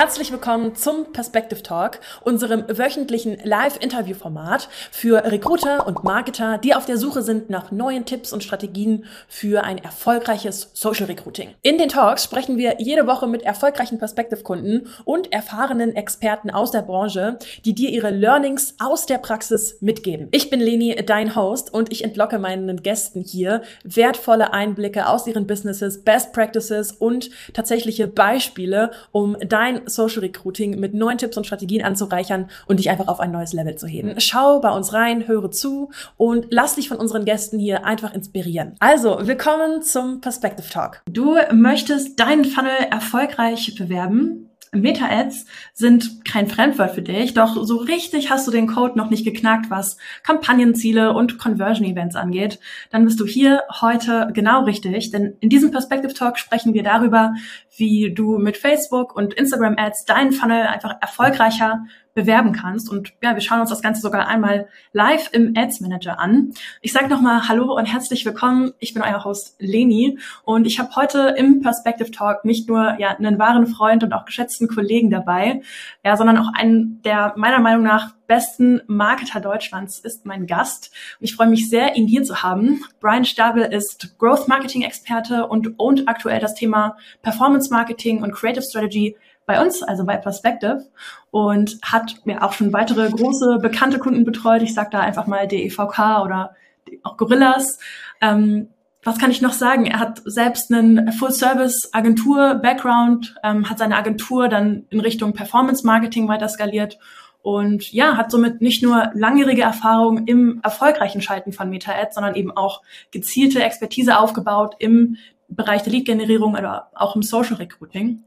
Herzlich willkommen zum Perspective Talk, unserem wöchentlichen Live-Interview-Format für Recruiter und Marketer, die auf der Suche sind nach neuen Tipps und Strategien für ein erfolgreiches Social Recruiting. In den Talks sprechen wir jede Woche mit erfolgreichen Perspective-Kunden und erfahrenen Experten aus der Branche, die dir ihre Learnings aus der Praxis mitgeben. Ich bin Leni, dein Host, und ich entlocke meinen Gästen hier wertvolle Einblicke aus ihren Businesses, Best Practices und tatsächliche Beispiele, um dein Social Recruiting mit neuen Tipps und Strategien anzureichern und dich einfach auf ein neues Level zu heben. Schau bei uns rein, höre zu und lass dich von unseren Gästen hier einfach inspirieren. Also, willkommen zum Perspective Talk. Du möchtest deinen Funnel erfolgreich bewerben? Meta-Ads sind kein Fremdwort für dich, doch so richtig hast du den Code noch nicht geknackt, was Kampagnenziele und Conversion-Events angeht. Dann bist du hier heute genau richtig, denn in diesem Perspective Talk sprechen wir darüber, wie du mit Facebook und Instagram Ads deinen Funnel einfach erfolgreicher bewerben kannst. Und ja, wir schauen uns das Ganze sogar einmal live im Ads Manager an. Ich sage nochmal Hallo und herzlich willkommen. Ich bin euer Host Leni und ich habe heute im Perspective Talk nicht nur ja, einen wahren Freund und auch geschätzten Kollegen dabei, ja, sondern auch einen der meiner Meinung nach besten Marketer Deutschlands ist mein Gast. Und ich freue mich sehr, ihn hier zu haben. Brian Stabel ist Growth Marketing Experte und ownt aktuell das Thema Performance Marketing und Creative Strategy bei uns, also bei Perspective, und hat mir auch schon weitere große bekannte Kunden betreut. Ich sage da einfach mal DEVK oder auch Gorillas. Ähm, was kann ich noch sagen? Er hat selbst einen Full-Service-Agentur-Background, ähm, hat seine Agentur dann in Richtung Performance-Marketing weiter skaliert und ja, hat somit nicht nur langjährige Erfahrung im erfolgreichen Schalten von Meta-Ads, sondern eben auch gezielte Expertise aufgebaut im Bereich der Lead-Generierung oder auch im Social Recruiting.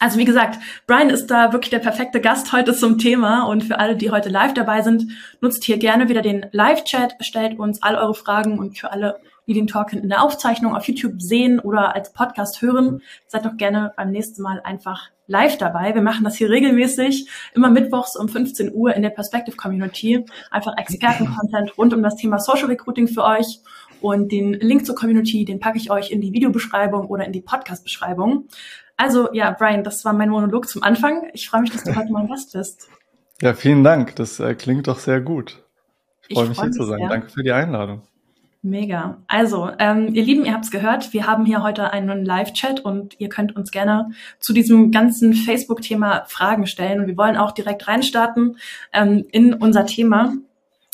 Also wie gesagt, Brian ist da wirklich der perfekte Gast heute zum Thema und für alle, die heute live dabei sind, nutzt hier gerne wieder den Live-Chat, stellt uns all eure Fragen und für alle, die den Talk in der Aufzeichnung auf YouTube sehen oder als Podcast hören, seid doch gerne beim nächsten Mal einfach live dabei. Wir machen das hier regelmäßig, immer mittwochs um 15 Uhr in der Perspective Community. Einfach Experten-Content rund um das Thema Social Recruiting für euch. Und den Link zur Community, den packe ich euch in die Videobeschreibung oder in die Podcast-Beschreibung. Also ja, Brian, das war mein Monolog zum Anfang. Ich freue mich, dass du heute mein Gast bist. Ja, vielen Dank. Das äh, klingt doch sehr gut. Ich freue mich freu hier zu sein. Sehr. Danke für die Einladung. Mega. Also, ähm, ihr Lieben, ihr habt es gehört, wir haben hier heute einen Live-Chat und ihr könnt uns gerne zu diesem ganzen Facebook-Thema Fragen stellen. Und wir wollen auch direkt reinstarten ähm, in unser Thema.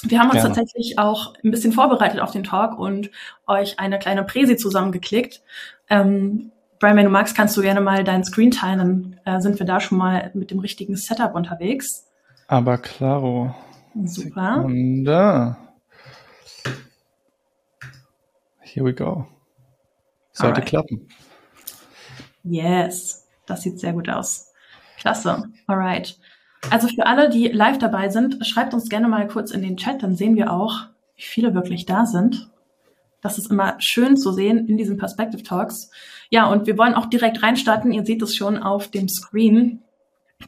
Wir haben uns gerne. tatsächlich auch ein bisschen vorbereitet auf den Talk und euch eine kleine Präsi zusammengeklickt. Ähm, Brian, wenn du magst, kannst du gerne mal deinen Screen teilen, dann äh, sind wir da schon mal mit dem richtigen Setup unterwegs. Aber klaro. Super. Sekunde. Here we go. Sollte Alright. klappen. Yes, das sieht sehr gut aus. Klasse. Alright. Also für alle, die live dabei sind, schreibt uns gerne mal kurz in den Chat, dann sehen wir auch, wie viele wirklich da sind. Das ist immer schön zu sehen in diesen Perspective Talks. Ja, und wir wollen auch direkt reinstarten. Ihr seht es schon auf dem Screen.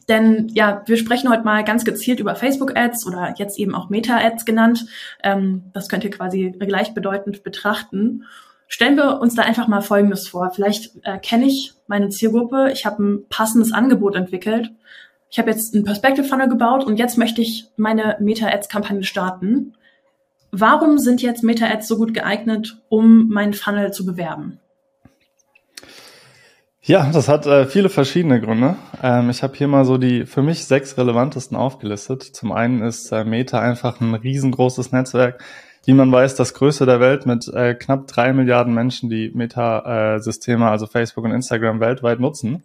Denn ja, wir sprechen heute mal ganz gezielt über Facebook-Ads oder jetzt eben auch Meta-Ads genannt. Ähm, das könnt ihr quasi gleichbedeutend betrachten. Stellen wir uns da einfach mal Folgendes vor. Vielleicht äh, kenne ich meine Zielgruppe, ich habe ein passendes Angebot entwickelt. Ich habe jetzt einen Perspective Funnel gebaut und jetzt möchte ich meine Meta-Ads-Kampagne starten. Warum sind jetzt Meta-Ads so gut geeignet, um meinen Funnel zu bewerben? Ja, das hat äh, viele verschiedene Gründe. Ähm, ich habe hier mal so die für mich sechs relevantesten aufgelistet. Zum einen ist äh, Meta einfach ein riesengroßes Netzwerk. Wie man weiß, das größte der Welt mit äh, knapp drei Milliarden Menschen, die Meta-Systeme, also Facebook und Instagram weltweit nutzen.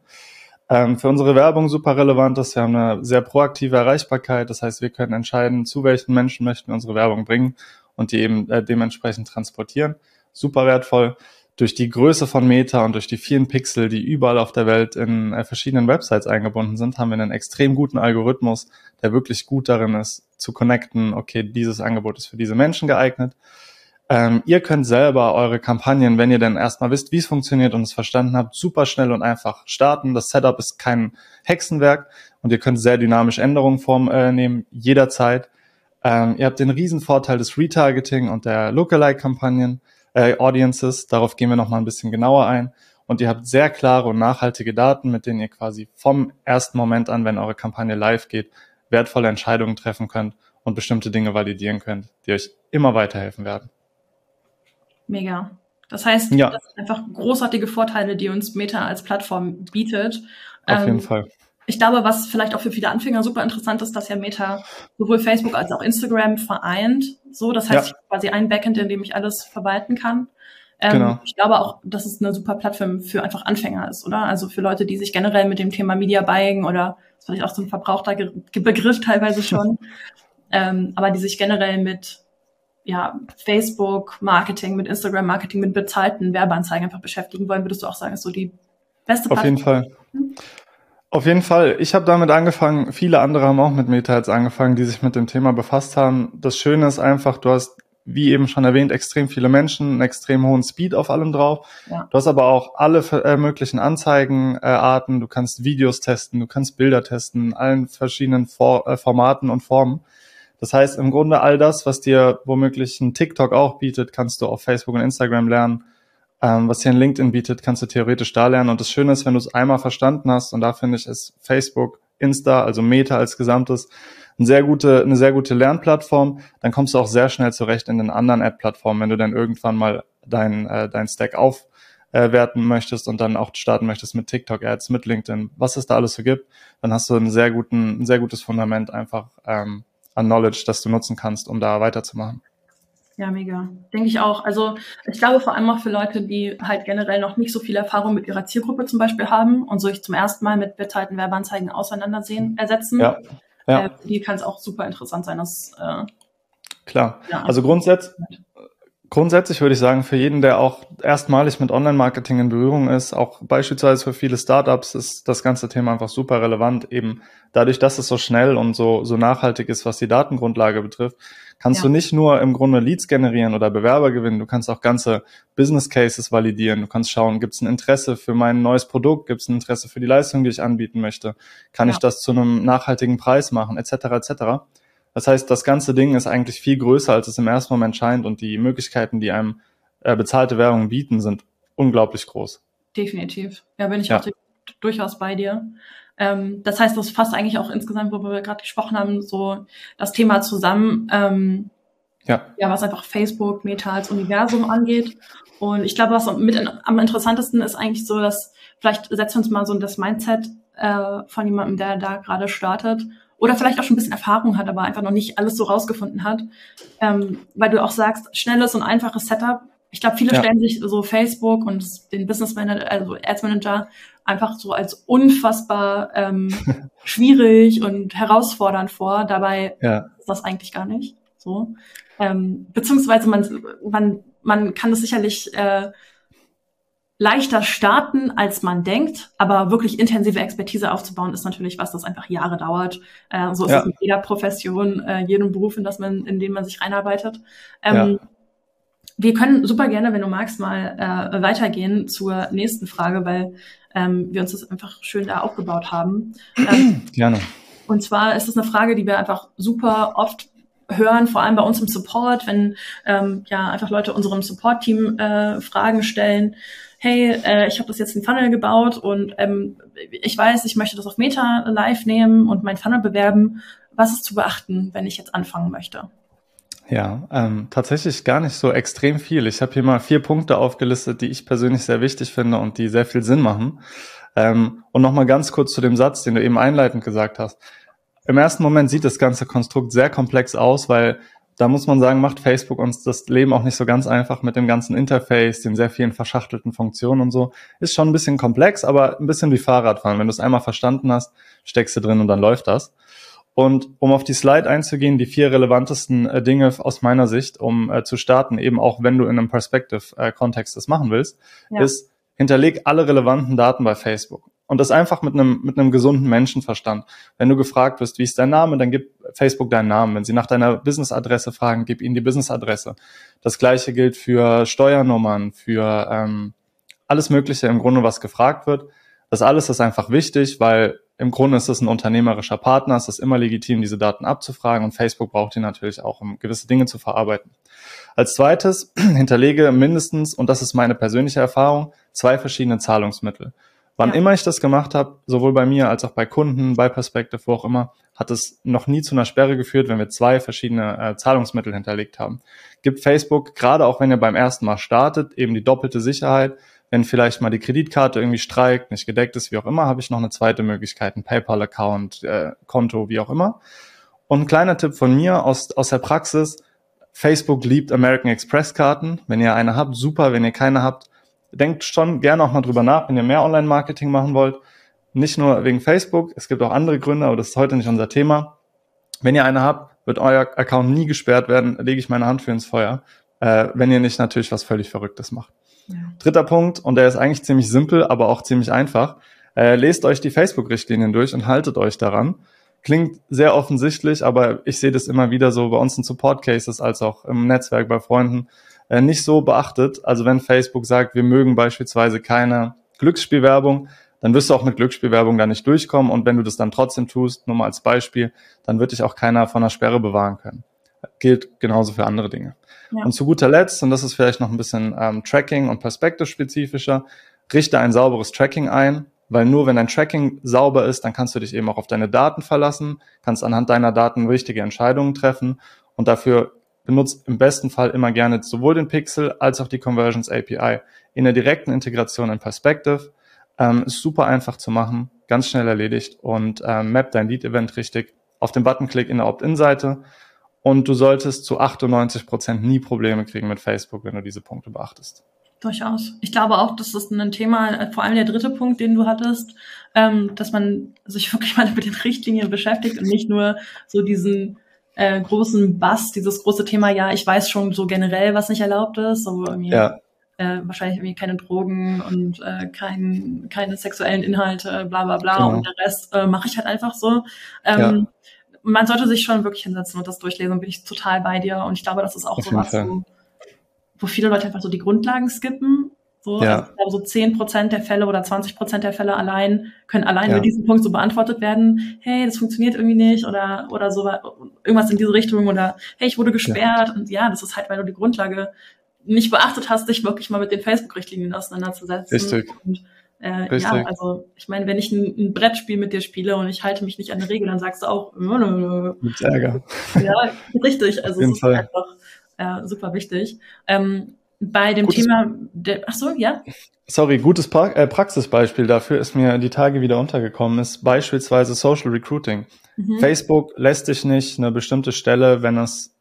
Ähm, für unsere Werbung super relevant ist, wir haben eine sehr proaktive Erreichbarkeit. Das heißt, wir können entscheiden, zu welchen Menschen möchten wir unsere Werbung bringen und die eben äh, dementsprechend transportieren. Super wertvoll. Durch die Größe von Meta und durch die vielen Pixel, die überall auf der Welt in äh, verschiedenen Websites eingebunden sind, haben wir einen extrem guten Algorithmus, der wirklich gut darin ist, zu connecten, okay, dieses Angebot ist für diese Menschen geeignet. Ähm, ihr könnt selber eure Kampagnen, wenn ihr denn erstmal wisst, wie es funktioniert und es verstanden habt, super schnell und einfach starten. Das Setup ist kein Hexenwerk und ihr könnt sehr dynamisch Änderungen vornehmen, äh, jederzeit. Ähm, ihr habt den riesen Vorteil des Retargeting und der Lookalike-Kampagnen, äh, Audiences. Darauf gehen wir nochmal ein bisschen genauer ein. und ihr habt sehr klare und nachhaltige Daten, mit denen ihr quasi vom ersten Moment an, wenn eure Kampagne live geht, wertvolle Entscheidungen treffen könnt und bestimmte Dinge validieren könnt, die euch immer weiterhelfen werden. Mega. Das heißt, ja. das sind einfach großartige Vorteile, die uns Meta als Plattform bietet. Auf ähm, jeden Fall. Ich glaube, was vielleicht auch für viele Anfänger super interessant ist, dass ja Meta sowohl Facebook als auch Instagram vereint. So, das heißt ja. quasi ein Backend, in dem ich alles verwalten kann. Ähm, genau. Ich glaube auch, dass es eine super Plattform für einfach Anfänger ist, oder? Also für Leute, die sich generell mit dem Thema Media Buying oder das ist vielleicht auch so ein verbrauchter Begriff teilweise schon, ähm, aber die sich generell mit ja, Facebook Marketing, mit Instagram Marketing, mit bezahlten Werbeanzeigen einfach beschäftigen wollen, würdest du auch sagen, ist so die beste Plattform? Auf jeden Fall. Auf jeden Fall. Ich habe damit angefangen. Viele andere haben auch mit Meta jetzt angefangen, die sich mit dem Thema befasst haben. Das Schöne ist einfach, du hast, wie eben schon erwähnt, extrem viele Menschen, einen extrem hohen Speed auf allem drauf. Ja. Du hast aber auch alle äh, möglichen Anzeigenarten. Äh, du kannst Videos testen, du kannst Bilder testen, in allen verschiedenen For äh, Formaten und Formen. Das heißt, im Grunde all das, was dir womöglich ein TikTok auch bietet, kannst du auf Facebook und Instagram lernen. Ähm, was hier ein LinkedIn bietet, kannst du theoretisch da lernen. Und das Schöne ist, wenn du es einmal verstanden hast, und da finde ich, ist Facebook, Insta, also Meta als Gesamtes, eine sehr gute, eine sehr gute Lernplattform, dann kommst du auch sehr schnell zurecht in den anderen Ad-Plattformen, wenn du dann irgendwann mal dein, äh, dein Stack aufwerten möchtest und dann auch starten möchtest mit TikTok-Ads, mit LinkedIn, was es da alles so gibt, dann hast du einen sehr guten, ein sehr gutes Fundament einfach ähm, an Knowledge, das du nutzen kannst, um da weiterzumachen. Ja, mega. Denke ich auch. Also ich glaube vor allem auch für Leute, die halt generell noch nicht so viel Erfahrung mit ihrer Zielgruppe zum Beispiel haben und sich zum ersten Mal mit bezahlten Werbeanzeigen auseinandersehen, ersetzen. Ja. ja. Äh, die kann es auch super interessant sein. Dass, äh, Klar. Ja, also grundsätzlich, Grundsätzlich würde ich sagen, für jeden, der auch erstmalig mit Online-Marketing in Berührung ist, auch beispielsweise für viele Startups, ist das ganze Thema einfach super relevant. Eben dadurch, dass es so schnell und so, so nachhaltig ist, was die Datengrundlage betrifft, kannst ja. du nicht nur im Grunde Leads generieren oder Bewerber gewinnen, du kannst auch ganze Business Cases validieren. Du kannst schauen, gibt es ein Interesse für mein neues Produkt, gibt es ein Interesse für die Leistung, die ich anbieten möchte, kann ja. ich das zu einem nachhaltigen Preis machen, etc. etc. Das heißt, das ganze Ding ist eigentlich viel größer, als es im ersten Moment scheint und die Möglichkeiten, die einem äh, bezahlte Währungen bieten, sind unglaublich groß. Definitiv. Ja, bin ich ja. auch durchaus bei dir. Ähm, das heißt, das fasst eigentlich auch insgesamt, wo wir gerade gesprochen haben, so das Thema zusammen, ähm, ja. ja, was einfach Facebook, Meta als Universum angeht. Und ich glaube, was mit in, am interessantesten ist eigentlich so, dass vielleicht setzen wir uns mal so das Mindset äh, von jemandem, der da gerade startet oder vielleicht auch schon ein bisschen Erfahrung hat, aber einfach noch nicht alles so rausgefunden hat. Ähm, weil du auch sagst, schnelles und einfaches Setup. Ich glaube, viele ja. stellen sich so Facebook und den Business Manager, also Ads Manager einfach so als unfassbar ähm, schwierig und herausfordernd vor. Dabei ja. ist das eigentlich gar nicht so. Ähm, beziehungsweise man, man, man kann das sicherlich äh, leichter starten, als man denkt, aber wirklich intensive Expertise aufzubauen, ist natürlich was, das einfach Jahre dauert. Äh, so ist ja. es in jeder Profession, äh, jedem Beruf, in, das man, in den man sich reinarbeitet. Ähm, ja. Wir können super gerne, wenn du magst, mal äh, weitergehen zur nächsten Frage, weil ähm, wir uns das einfach schön da aufgebaut haben. Ähm, gerne. Und zwar ist es eine Frage, die wir einfach super oft hören, vor allem bei uns im Support, wenn ähm, ja einfach Leute unserem Support-Team äh, Fragen stellen hey, äh, ich habe das jetzt in Funnel gebaut und ähm, ich weiß, ich möchte das auf Meta live nehmen und mein Funnel bewerben. Was ist zu beachten, wenn ich jetzt anfangen möchte? Ja, ähm, tatsächlich gar nicht so extrem viel. Ich habe hier mal vier Punkte aufgelistet, die ich persönlich sehr wichtig finde und die sehr viel Sinn machen. Ähm, und nochmal ganz kurz zu dem Satz, den du eben einleitend gesagt hast. Im ersten Moment sieht das ganze Konstrukt sehr komplex aus, weil da muss man sagen, macht Facebook uns das Leben auch nicht so ganz einfach mit dem ganzen Interface, den sehr vielen verschachtelten Funktionen und so. Ist schon ein bisschen komplex, aber ein bisschen wie Fahrradfahren. Wenn du es einmal verstanden hast, steckst du drin und dann läuft das. Und um auf die Slide einzugehen, die vier relevantesten äh, Dinge aus meiner Sicht, um äh, zu starten, eben auch wenn du in einem Perspective-Kontext äh, das machen willst, ja. ist, hinterleg alle relevanten Daten bei Facebook. Und das einfach mit einem, mit einem gesunden Menschenverstand. Wenn du gefragt wirst, wie ist dein Name, dann gib Facebook deinen Namen. Wenn sie nach deiner Business-Adresse fragen, gib ihnen die Business-Adresse. Das gleiche gilt für Steuernummern, für ähm, alles Mögliche im Grunde, was gefragt wird. Das alles ist einfach wichtig, weil im Grunde ist das ein unternehmerischer Partner, es ist immer legitim, diese Daten abzufragen und Facebook braucht die natürlich auch, um gewisse Dinge zu verarbeiten. Als zweites hinterlege mindestens, und das ist meine persönliche Erfahrung, zwei verschiedene Zahlungsmittel. Wann ja. immer ich das gemacht habe, sowohl bei mir als auch bei Kunden, bei Perspective, wo auch immer, hat es noch nie zu einer Sperre geführt, wenn wir zwei verschiedene äh, Zahlungsmittel hinterlegt haben. Gibt Facebook, gerade auch wenn ihr beim ersten Mal startet, eben die doppelte Sicherheit. Wenn vielleicht mal die Kreditkarte irgendwie streikt, nicht gedeckt ist, wie auch immer, habe ich noch eine zweite Möglichkeit, ein PayPal-Account, äh, Konto, wie auch immer. Und ein kleiner Tipp von mir aus, aus der Praxis, Facebook liebt American Express Karten. Wenn ihr eine habt, super. Wenn ihr keine habt, denkt schon gerne auch mal drüber nach, wenn ihr mehr Online-Marketing machen wollt. Nicht nur wegen Facebook, es gibt auch andere Gründe, aber das ist heute nicht unser Thema. Wenn ihr eine habt, wird euer Account nie gesperrt werden, lege ich meine Hand für ins Feuer, äh, wenn ihr nicht natürlich was völlig Verrücktes macht. Ja. Dritter Punkt, und der ist eigentlich ziemlich simpel, aber auch ziemlich einfach. Äh, lest euch die Facebook-Richtlinien durch und haltet euch daran. Klingt sehr offensichtlich, aber ich sehe das immer wieder so bei uns in Support-Cases als auch im Netzwerk bei Freunden äh, nicht so beachtet. Also wenn Facebook sagt, wir mögen beispielsweise keine Glücksspielwerbung, dann wirst du auch mit Glücksspielwerbung da nicht durchkommen. Und wenn du das dann trotzdem tust, nur mal als Beispiel, dann wird dich auch keiner von einer Sperre bewahren können. Gilt genauso für andere Dinge. Ja. Und zu guter Letzt, und das ist vielleicht noch ein bisschen ähm, Tracking und Perspektive-spezifischer, richte ein sauberes Tracking ein, weil nur wenn dein Tracking sauber ist, dann kannst du dich eben auch auf deine Daten verlassen, kannst anhand deiner Daten richtige Entscheidungen treffen und dafür benutzt im besten Fall immer gerne sowohl den Pixel als auch die Conversions API in der direkten Integration in Perspective. Ähm, ist super einfach zu machen, ganz schnell erledigt und ähm, map dein Lead-Event richtig auf den Buttonklick in der Opt-in-Seite. Und du solltest zu 98 Prozent nie Probleme kriegen mit Facebook, wenn du diese Punkte beachtest. Durchaus. Ich glaube auch, das ist ein Thema, vor allem der dritte Punkt, den du hattest, ähm, dass man sich wirklich mal mit den Richtlinien beschäftigt und nicht nur so diesen äh, großen Bass, dieses große Thema, ja, ich weiß schon so generell, was nicht erlaubt ist, so irgendwie, ja. äh, wahrscheinlich irgendwie keine Drogen und äh, kein, keine sexuellen Inhalte, bla bla bla genau. und der Rest äh, mache ich halt einfach so. Ähm, ja. Man sollte sich schon wirklich hinsetzen und das durchlesen, bin ich total bei dir und ich glaube, das ist auch so was, wo, wo viele Leute einfach so die Grundlagen skippen so, ja. also so zehn Prozent der Fälle oder 20 Prozent der Fälle allein können allein ja. mit diesem Punkt so beantwortet werden. Hey, das funktioniert irgendwie nicht oder oder so irgendwas in diese Richtung oder hey, ich wurde gesperrt ja. und ja, das ist halt, weil du die Grundlage nicht beachtet hast, dich wirklich mal mit den Facebook-Richtlinien auseinanderzusetzen. Richtig. Und, äh, Richtig. ja, also ich meine, wenn ich ein, ein, Brettspiel mit dir spiele und ich halte mich nicht an die Regel, dann sagst du auch mit Ärger. Ja, richtig. Also es ist einfach äh, super wichtig. Ähm, bei dem gutes, Thema, der, ach so, ja? Sorry, gutes pra äh, Praxisbeispiel dafür ist mir die Tage wieder untergekommen, ist beispielsweise Social Recruiting. Mhm. Facebook lässt sich nicht eine bestimmte Stelle, wenn es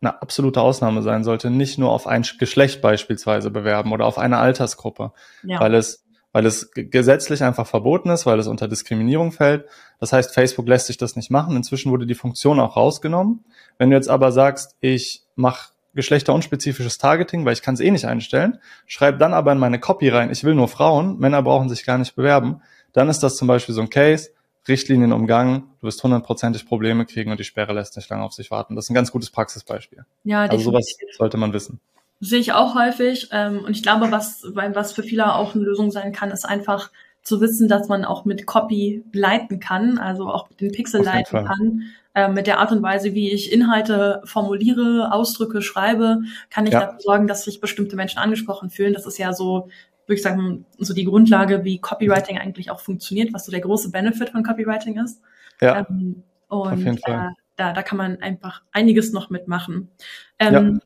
eine absolute Ausnahme sein sollte, nicht nur auf ein Geschlecht beispielsweise bewerben oder auf eine Altersgruppe, ja. weil es weil es gesetzlich einfach verboten ist, weil es unter Diskriminierung fällt. Das heißt, Facebook lässt sich das nicht machen. Inzwischen wurde die Funktion auch rausgenommen. Wenn du jetzt aber sagst, ich mache geschlechterunspezifisches Targeting, weil ich kann es eh nicht einstellen, schreibe dann aber in meine Copy rein, ich will nur Frauen, Männer brauchen sich gar nicht bewerben, dann ist das zum Beispiel so ein Case, Richtlinien umgangen, du wirst hundertprozentig Probleme kriegen und die Sperre lässt nicht lange auf sich warten. Das ist ein ganz gutes Praxisbeispiel. Ja, also sowas sollte man wissen. Sehe ich auch häufig. Ähm, und ich glaube, was, was für viele auch eine Lösung sein kann, ist einfach zu wissen, dass man auch mit Copy leiten kann, also auch den Pixel leiten kann. Äh, mit der Art und Weise, wie ich Inhalte formuliere, ausdrücke, schreibe, kann ich ja. dafür sorgen, dass sich bestimmte Menschen angesprochen fühlen. Das ist ja so, würde ich sagen, so die Grundlage, wie Copywriting eigentlich auch funktioniert, was so der große Benefit von Copywriting ist. Ja. Ähm, und Auf jeden Fall. Äh, da, da kann man einfach einiges noch mitmachen. Ähm, ja.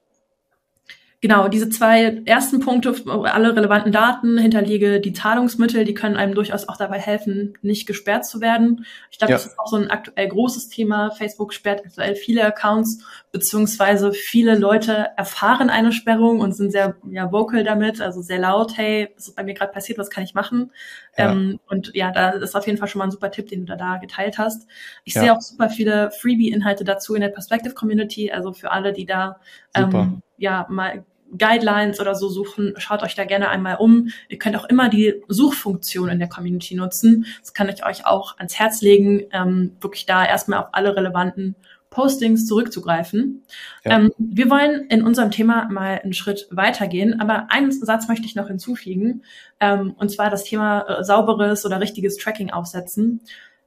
Genau, diese zwei ersten Punkte, alle relevanten Daten, hinterlege die Zahlungsmittel, die können einem durchaus auch dabei helfen, nicht gesperrt zu werden. Ich glaube, ja. das ist auch so ein aktuell großes Thema. Facebook sperrt aktuell viele Accounts, beziehungsweise viele Leute erfahren eine Sperrung und sind sehr ja, vocal damit, also sehr laut, hey, das ist bei mir gerade passiert, was kann ich machen? Ja. Ähm, und ja, da ist auf jeden Fall schon mal ein super Tipp, den du da, da geteilt hast. Ich ja. sehe auch super viele Freebie-Inhalte dazu in der Perspective Community, also für alle, die da ähm, ja mal Guidelines oder so suchen, schaut euch da gerne einmal um. Ihr könnt auch immer die Suchfunktion in der Community nutzen. Das kann ich euch auch ans Herz legen, ähm, wirklich da erstmal auf alle relevanten Postings zurückzugreifen. Ja. Ähm, wir wollen in unserem Thema mal einen Schritt weitergehen, aber einen Satz möchte ich noch hinzufügen, ähm, und zwar das Thema äh, sauberes oder richtiges Tracking aufsetzen.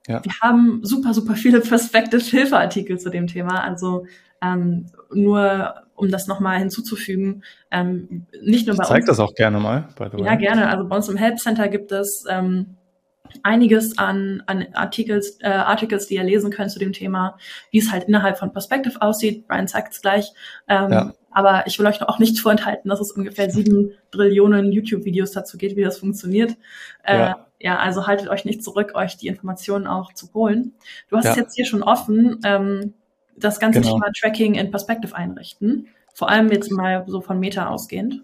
Ja. Wir haben super, super viele Perspective-Hilfeartikel zu dem Thema. Also ähm, nur um das nochmal hinzuzufügen, ähm, nicht nur bei Zeig uns. Zeig das auch gerne mal. By the way. Ja, gerne. Also bei uns im Help Center gibt es ähm, einiges an, an Artikels, äh, Articles, die ihr lesen könnt zu dem Thema, wie es halt innerhalb von Perspective aussieht. Brian sagt es gleich. Ähm, ja. Aber ich will euch auch nicht vorenthalten, dass es ungefähr sieben Trillionen YouTube-Videos dazu geht, wie das funktioniert. Äh, ja. ja. also haltet euch nicht zurück, euch die Informationen auch zu holen. Du hast ja. es jetzt hier schon offen, ähm, das ganze genau. Thema Tracking in Perspective einrichten. Vor allem jetzt mal so von Meta ausgehend.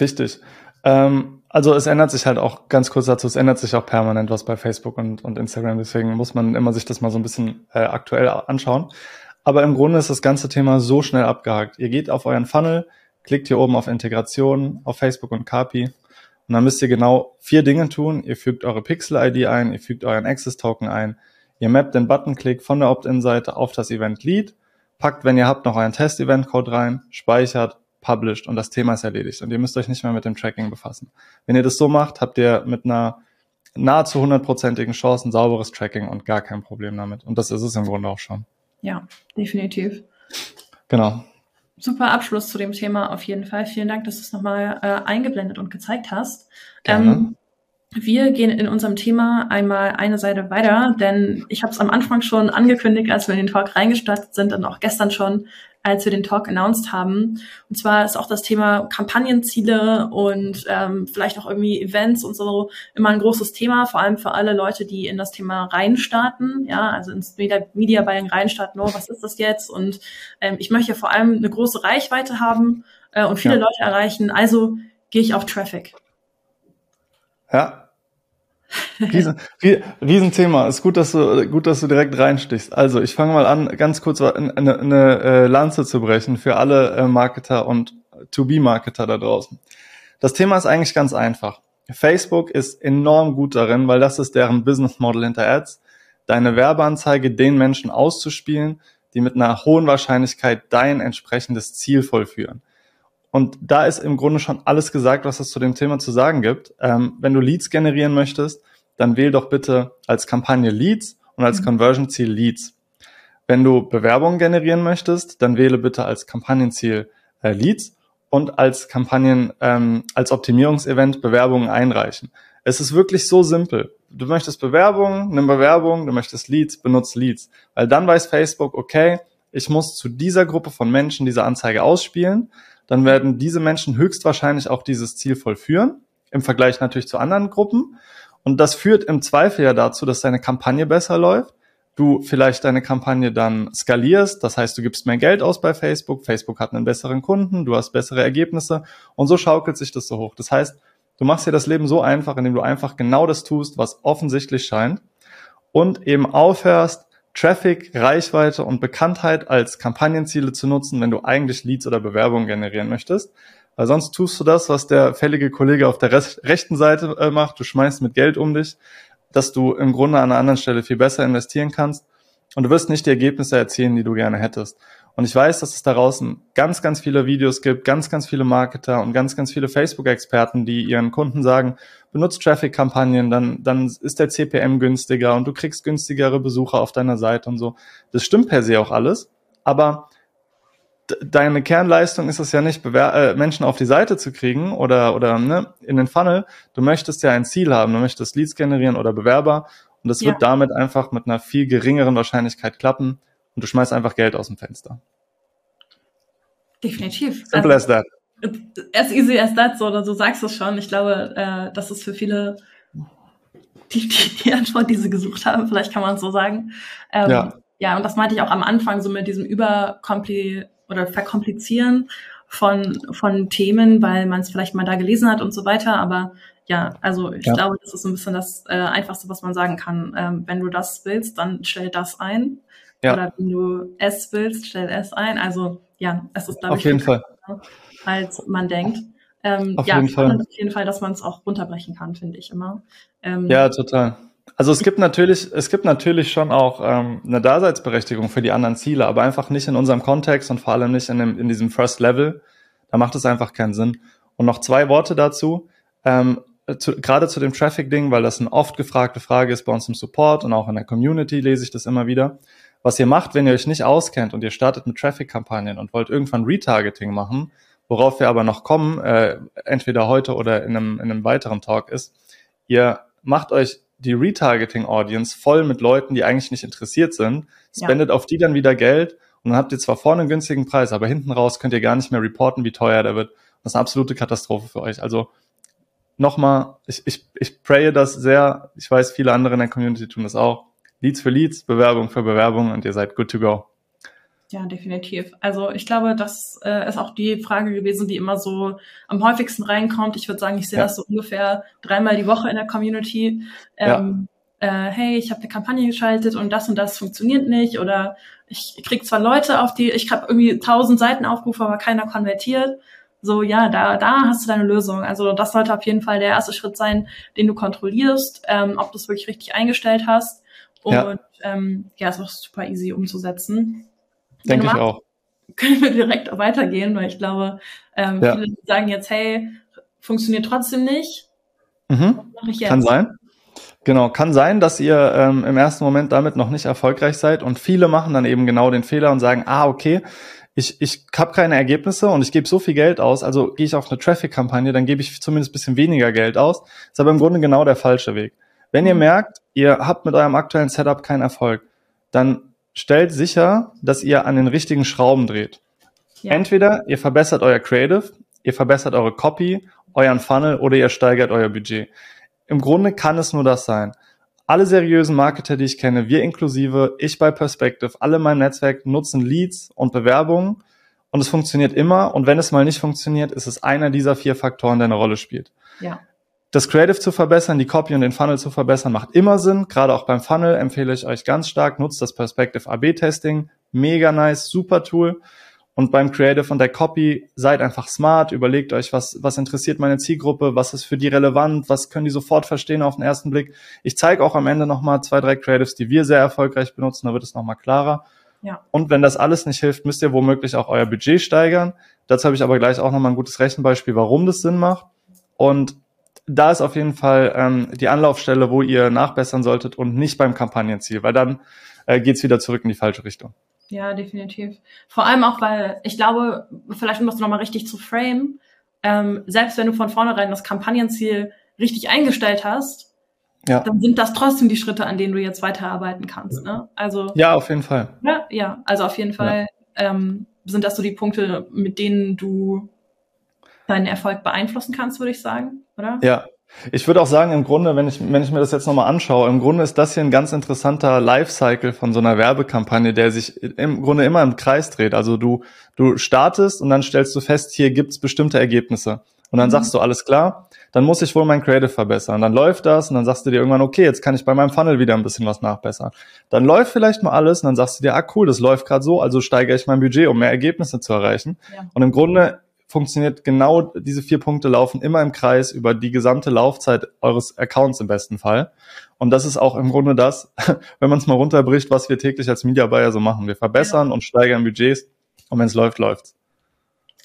Richtig. Ähm, also es ändert sich halt auch ganz kurz dazu, es ändert sich auch permanent was bei Facebook und, und Instagram, deswegen muss man immer sich das mal so ein bisschen äh, aktuell anschauen. Aber im Grunde ist das ganze Thema so schnell abgehakt. Ihr geht auf euren Funnel, klickt hier oben auf Integration, auf Facebook und Kapi und dann müsst ihr genau vier Dinge tun. Ihr fügt eure Pixel-ID ein, ihr fügt euren Access-Token ein, ihr mappt den Button-Klick von der Opt-in-Seite auf das Event-Lead, packt, wenn ihr habt, noch euren Test-Event-Code rein, speichert published und das Thema ist erledigt und ihr müsst euch nicht mehr mit dem Tracking befassen. Wenn ihr das so macht, habt ihr mit einer nahezu hundertprozentigen Chance ein sauberes Tracking und gar kein Problem damit. Und das ist es im Grunde auch schon. Ja, definitiv. Genau. Super Abschluss zu dem Thema auf jeden Fall. Vielen Dank, dass du es nochmal äh, eingeblendet und gezeigt hast. Ähm, wir gehen in unserem Thema einmal eine Seite weiter, denn ich habe es am Anfang schon angekündigt, als wir in den Talk reingestartet sind und auch gestern schon, als wir den Talk announced haben. Und zwar ist auch das Thema Kampagnenziele und ähm, vielleicht auch irgendwie Events und so immer ein großes Thema, vor allem für alle Leute, die in das Thema reinstarten, ja, also ins Media, Media Buying reinstarten, oh, was ist das jetzt? Und ähm, ich möchte vor allem eine große Reichweite haben äh, und viele ja. Leute erreichen, also gehe ich auf Traffic. Ja. Riesen, Riesenthema. Ist gut, dass du, gut, dass du direkt reinstichst. Also, ich fange mal an, ganz kurz eine, eine, äh, Lanze zu brechen für alle äh, Marketer und To-Be-Marketer da draußen. Das Thema ist eigentlich ganz einfach. Facebook ist enorm gut darin, weil das ist deren Business Model hinter Ads, deine Werbeanzeige den Menschen auszuspielen, die mit einer hohen Wahrscheinlichkeit dein entsprechendes Ziel vollführen. Und da ist im Grunde schon alles gesagt, was es zu dem Thema zu sagen gibt. Ähm, wenn du Leads generieren möchtest, dann wähl doch bitte als Kampagne Leads und als mhm. Conversion-Ziel Leads. Wenn du Bewerbungen generieren möchtest, dann wähle bitte als Kampagnenziel äh, Leads und als Kampagnen, ähm, als Optimierungsevent Bewerbungen einreichen. Es ist wirklich so simpel. Du möchtest Bewerbungen, nimm Bewerbung, du möchtest Leads, benutzt Leads. Weil dann weiß Facebook, okay, ich muss zu dieser Gruppe von Menschen diese Anzeige ausspielen dann werden diese Menschen höchstwahrscheinlich auch dieses Ziel vollführen, im Vergleich natürlich zu anderen Gruppen. Und das führt im Zweifel ja dazu, dass deine Kampagne besser läuft, du vielleicht deine Kampagne dann skalierst, das heißt, du gibst mehr Geld aus bei Facebook, Facebook hat einen besseren Kunden, du hast bessere Ergebnisse und so schaukelt sich das so hoch. Das heißt, du machst dir das Leben so einfach, indem du einfach genau das tust, was offensichtlich scheint und eben aufhörst, Traffic, Reichweite und Bekanntheit als Kampagnenziele zu nutzen, wenn du eigentlich Leads oder Bewerbungen generieren möchtest. Weil sonst tust du das, was der fällige Kollege auf der rechten Seite äh, macht. Du schmeißt mit Geld um dich, dass du im Grunde an einer anderen Stelle viel besser investieren kannst. Und du wirst nicht die Ergebnisse erzielen, die du gerne hättest. Und ich weiß, dass es da draußen ganz, ganz viele Videos gibt, ganz, ganz viele Marketer und ganz, ganz viele Facebook-Experten, die ihren Kunden sagen, benutzt Traffic-Kampagnen, dann, dann ist der CPM günstiger und du kriegst günstigere Besucher auf deiner Seite und so. Das stimmt per se auch alles, aber deine Kernleistung ist es ja nicht, Bewer äh, Menschen auf die Seite zu kriegen oder, oder ne, in den Funnel. Du möchtest ja ein Ziel haben, du möchtest Leads generieren oder Bewerber und das ja. wird damit einfach mit einer viel geringeren Wahrscheinlichkeit klappen und du schmeißt einfach Geld aus dem Fenster. Definitiv. Simple also, as that. As easy as that, so, oder so sagst du es schon. Ich glaube, äh, das ist für viele die, die, die Antwort, die sie gesucht haben, vielleicht kann man es so sagen. Ähm, ja. ja, und das meinte ich auch am Anfang, so mit diesem Überkompli oder Verkomplizieren von, von Themen, weil man es vielleicht mal da gelesen hat und so weiter. Aber ja, also ich ja. glaube, das ist so ein bisschen das äh, Einfachste, was man sagen kann. Ähm, wenn du das willst, dann stell das ein. Ja. Oder wenn du es willst, stell es ein. Also ja, es ist, glaube ich, jeden Fall. als man denkt. Ähm, auf ja, jeden Fall. auf jeden Fall, dass man es auch runterbrechen kann, finde ich immer. Ähm, ja, total. Also es gibt natürlich, es gibt natürlich schon auch ähm, eine Daseinsberechtigung für die anderen Ziele, aber einfach nicht in unserem Kontext und vor allem nicht in, dem, in diesem First Level. Da macht es einfach keinen Sinn. Und noch zwei Worte dazu. Ähm, äh, zu, gerade zu dem Traffic-Ding, weil das eine oft gefragte Frage ist bei uns im Support und auch in der Community lese ich das immer wieder. Was ihr macht, wenn ihr euch nicht auskennt und ihr startet mit Traffic-Kampagnen und wollt irgendwann Retargeting machen, worauf wir aber noch kommen, äh, entweder heute oder in einem, in einem weiteren Talk ist, ihr macht euch die Retargeting-Audience voll mit Leuten, die eigentlich nicht interessiert sind, spendet ja. auf die dann wieder Geld und dann habt ihr zwar vorne einen günstigen Preis, aber hinten raus könnt ihr gar nicht mehr reporten, wie teuer der wird. Das ist eine absolute Katastrophe für euch. Also nochmal, ich, ich, ich praye das sehr. Ich weiß, viele andere in der Community tun das auch. Leads für Leads, Bewerbung für Bewerbung und ihr seid good to go. Ja, definitiv. Also ich glaube, das äh, ist auch die Frage gewesen, die immer so am häufigsten reinkommt. Ich würde sagen, ich sehe ja. das so ungefähr dreimal die Woche in der Community. Ähm, ja. äh, hey, ich habe eine Kampagne geschaltet und das und das funktioniert nicht. Oder ich krieg zwar Leute auf die, ich habe irgendwie tausend Seiten Aufrufe, aber keiner konvertiert. So, ja, da, da hast du deine Lösung. Also das sollte auf jeden Fall der erste Schritt sein, den du kontrollierst, ähm, ob du es wirklich richtig eingestellt hast. Und ja, ähm, ja ist auch super easy umzusetzen. Denke ich auch. Können wir direkt weitergehen, weil ich glaube, ähm, ja. viele sagen jetzt, hey, funktioniert trotzdem nicht. Mhm. Kann sein. Genau, kann sein, dass ihr ähm, im ersten Moment damit noch nicht erfolgreich seid und viele machen dann eben genau den Fehler und sagen, ah, okay, ich, ich habe keine Ergebnisse und ich gebe so viel Geld aus, also gehe ich auf eine Traffic-Kampagne, dann gebe ich zumindest bisschen weniger Geld aus. Ist aber im Grunde genau der falsche Weg. Wenn ihr mhm. merkt, ihr habt mit eurem aktuellen Setup keinen Erfolg, dann stellt sicher, dass ihr an den richtigen Schrauben dreht. Ja. Entweder ihr verbessert euer Creative, ihr verbessert eure Copy, euren Funnel oder ihr steigert euer Budget. Im Grunde kann es nur das sein. Alle seriösen Marketer, die ich kenne, wir inklusive, ich bei Perspective, alle in meinem Netzwerk nutzen Leads und Bewerbungen und es funktioniert immer. Und wenn es mal nicht funktioniert, ist es einer dieser vier Faktoren, der eine Rolle spielt. Ja das Creative zu verbessern, die Copy und den Funnel zu verbessern, macht immer Sinn. Gerade auch beim Funnel empfehle ich euch ganz stark, nutzt das Perspective AB Testing. Mega nice, super Tool. Und beim Creative und der Copy seid einfach smart, überlegt euch, was, was interessiert meine Zielgruppe, was ist für die relevant, was können die sofort verstehen auf den ersten Blick. Ich zeige auch am Ende nochmal zwei, drei Creatives, die wir sehr erfolgreich benutzen, da wird es nochmal klarer. Ja. Und wenn das alles nicht hilft, müsst ihr womöglich auch euer Budget steigern. Dazu habe ich aber gleich auch nochmal ein gutes Rechenbeispiel, warum das Sinn macht. Und da ist auf jeden Fall ähm, die Anlaufstelle, wo ihr nachbessern solltet und nicht beim Kampagnenziel, weil dann äh, geht wieder zurück in die falsche Richtung. Ja, definitiv. Vor allem auch, weil ich glaube, vielleicht um das nochmal richtig zu frame, ähm, selbst wenn du von vornherein das Kampagnenziel richtig eingestellt hast, ja. dann sind das trotzdem die Schritte, an denen du jetzt weiterarbeiten kannst. Ne? Also ja, auf jeden Fall. Ja, ja, also auf jeden Fall ja. ähm, sind das so die Punkte, mit denen du deinen Erfolg beeinflussen kannst, würde ich sagen, oder? Ja. Ich würde auch sagen, im Grunde, wenn ich, wenn ich mir das jetzt nochmal anschaue, im Grunde ist das hier ein ganz interessanter Lifecycle von so einer Werbekampagne, der sich im Grunde immer im Kreis dreht. Also du, du startest und dann stellst du fest, hier gibt's bestimmte Ergebnisse. Und dann mhm. sagst du, alles klar, dann muss ich wohl mein Creative verbessern. Dann läuft das und dann sagst du dir irgendwann, okay, jetzt kann ich bei meinem Funnel wieder ein bisschen was nachbessern. Dann läuft vielleicht mal alles und dann sagst du dir, ah cool, das läuft gerade so, also steigere ich mein Budget, um mehr Ergebnisse zu erreichen. Ja. Und im Grunde funktioniert genau diese vier Punkte laufen immer im Kreis über die gesamte Laufzeit eures Accounts im besten Fall. Und das ist auch im Grunde das, wenn man es mal runterbricht, was wir täglich als Media Buyer so machen. Wir verbessern ja. und steigern Budgets und wenn es läuft, läuft's.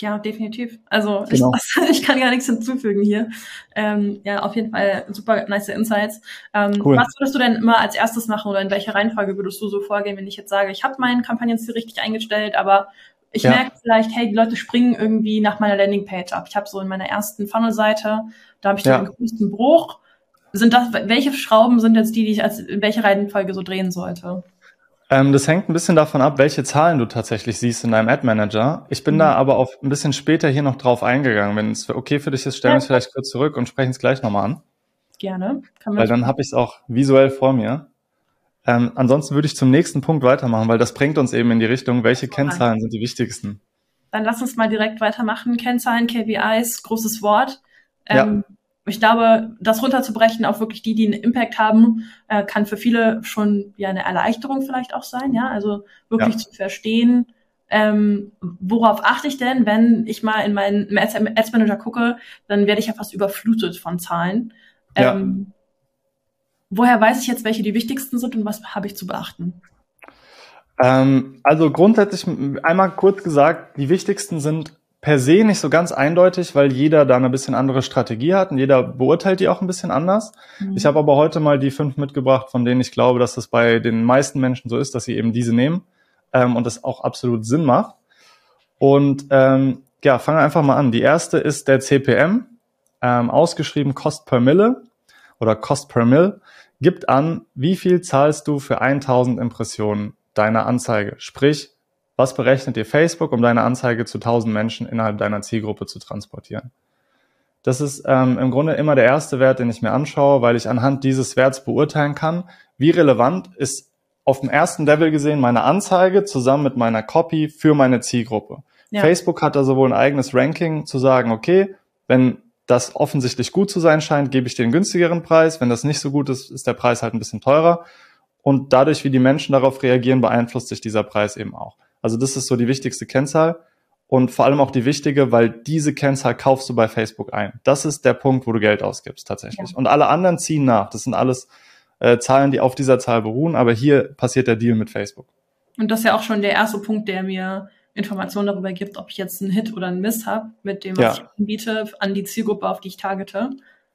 Ja, definitiv. Also genau. ich, ich, kann gar nichts hinzufügen hier. Ähm, ja, auf jeden Fall super nice Insights. Ähm, cool. Was würdest du denn immer als erstes machen oder in welcher Reihenfolge würdest du so vorgehen, wenn ich jetzt sage, ich habe meinen Kampagnenziel richtig eingestellt, aber ich ja. merke vielleicht, hey, die Leute springen irgendwie nach meiner Landingpage ab. Ich habe so in meiner ersten Funnel-Seite, da habe ich ja. den größten Bruch. Sind das, welche Schrauben sind jetzt die, die ich als in welche Reihenfolge so drehen sollte? Ähm, das hängt ein bisschen davon ab, welche Zahlen du tatsächlich siehst in deinem Ad Manager. Ich bin mhm. da aber auf ein bisschen später hier noch drauf eingegangen. Wenn es okay für dich ist, stellen wir es vielleicht kurz zurück und sprechen es gleich nochmal an. Gerne. Weil dann habe ich es auch visuell vor mir. Ähm, ansonsten würde ich zum nächsten Punkt weitermachen, weil das bringt uns eben in die Richtung, welche Kennzahlen sind die wichtigsten. Dann lass uns mal direkt weitermachen. Kennzahlen, KPIs, großes Wort. Ähm, ja. Ich glaube, das runterzubrechen auf wirklich die, die einen Impact haben, äh, kann für viele schon ja eine Erleichterung vielleicht auch sein. Ja, also wirklich ja. zu verstehen, ähm, worauf achte ich denn, wenn ich mal in meinen Ads Manager gucke, dann werde ich ja fast überflutet von Zahlen. Ähm, woher weiß ich jetzt, welche die wichtigsten sind und was habe ich zu beachten? Ähm, also grundsätzlich einmal kurz gesagt, die wichtigsten sind per se nicht so ganz eindeutig, weil jeder da eine bisschen andere Strategie hat und jeder beurteilt die auch ein bisschen anders. Mhm. Ich habe aber heute mal die fünf mitgebracht, von denen ich glaube, dass das bei den meisten Menschen so ist, dass sie eben diese nehmen ähm, und das auch absolut Sinn macht. Und ähm, ja, fangen wir einfach mal an. Die erste ist der CPM, ähm, ausgeschrieben Cost per Mille oder Cost per Mill, gibt an, wie viel zahlst du für 1000 Impressionen deiner Anzeige. Sprich, was berechnet dir Facebook, um deine Anzeige zu 1000 Menschen innerhalb deiner Zielgruppe zu transportieren? Das ist ähm, im Grunde immer der erste Wert, den ich mir anschaue, weil ich anhand dieses Werts beurteilen kann, wie relevant ist auf dem ersten Level gesehen meine Anzeige zusammen mit meiner Copy für meine Zielgruppe. Ja. Facebook hat da sowohl ein eigenes Ranking zu sagen, okay, wenn das offensichtlich gut zu sein scheint, gebe ich den günstigeren Preis. Wenn das nicht so gut ist, ist der Preis halt ein bisschen teurer. Und dadurch, wie die Menschen darauf reagieren, beeinflusst sich dieser Preis eben auch. Also das ist so die wichtigste Kennzahl und vor allem auch die wichtige, weil diese Kennzahl kaufst du bei Facebook ein. Das ist der Punkt, wo du Geld ausgibst tatsächlich. Ja. Und alle anderen ziehen nach. Das sind alles äh, Zahlen, die auf dieser Zahl beruhen, aber hier passiert der Deal mit Facebook. Und das ist ja auch schon der erste Punkt, der mir Informationen darüber gibt, ob ich jetzt einen Hit oder einen Miss habe mit dem, was ja. ich anbiete, an die Zielgruppe, auf die ich targete.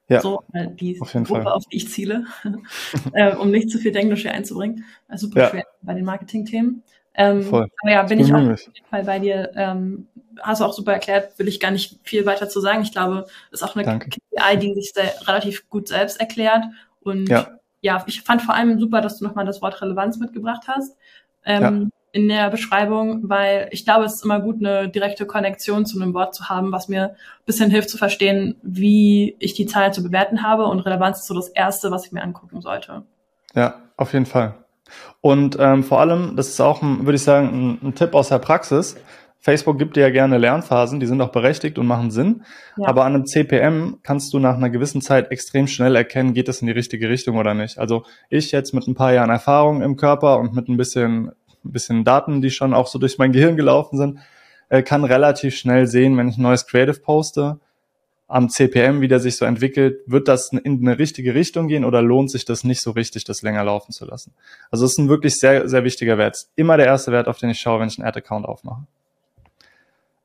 Ja, so, äh, die auf Gruppe, Fall. auf die ich ziele, äh, um nicht zu viel Englisch hier einzubringen. Also super ja. schwer bei den Marketing-Themen. Ähm, Voll. Aber ja, bin ich auch auf jeden Fall bei dir. Ähm, hast du auch super erklärt, will ich gar nicht viel weiter zu sagen. Ich glaube, ist auch eine Danke. KPI, die sich sehr, relativ gut selbst erklärt. Und ja. ja, ich fand vor allem super, dass du nochmal das Wort Relevanz mitgebracht hast. Ähm, ja. In der Beschreibung, weil ich glaube, es ist immer gut, eine direkte Konnektion zu einem Wort zu haben, was mir ein bisschen hilft zu verstehen, wie ich die Zahlen zu bewerten habe und Relevanz ist so das Erste, was ich mir angucken sollte. Ja, auf jeden Fall. Und ähm, vor allem, das ist auch, würde ich sagen, ein, ein, Tipp aus der Praxis. Facebook gibt dir ja gerne Lernphasen, die sind auch berechtigt und machen Sinn. Ja. Aber an einem CPM kannst du nach einer gewissen Zeit extrem schnell erkennen, geht es in die richtige Richtung oder nicht. Also ich jetzt mit ein paar Jahren Erfahrung im Körper und mit ein bisschen, ein bisschen Daten, die schon auch so durch mein Gehirn gelaufen sind, äh, kann relativ schnell sehen, wenn ich ein neues Creative poste, am CPM, wie der sich so entwickelt, wird das in eine richtige Richtung gehen oder lohnt sich das nicht so richtig, das länger laufen zu lassen? Also es ist ein wirklich sehr, sehr wichtiger Wert. Immer der erste Wert, auf den ich schaue, wenn ich einen Ad-Account aufmache.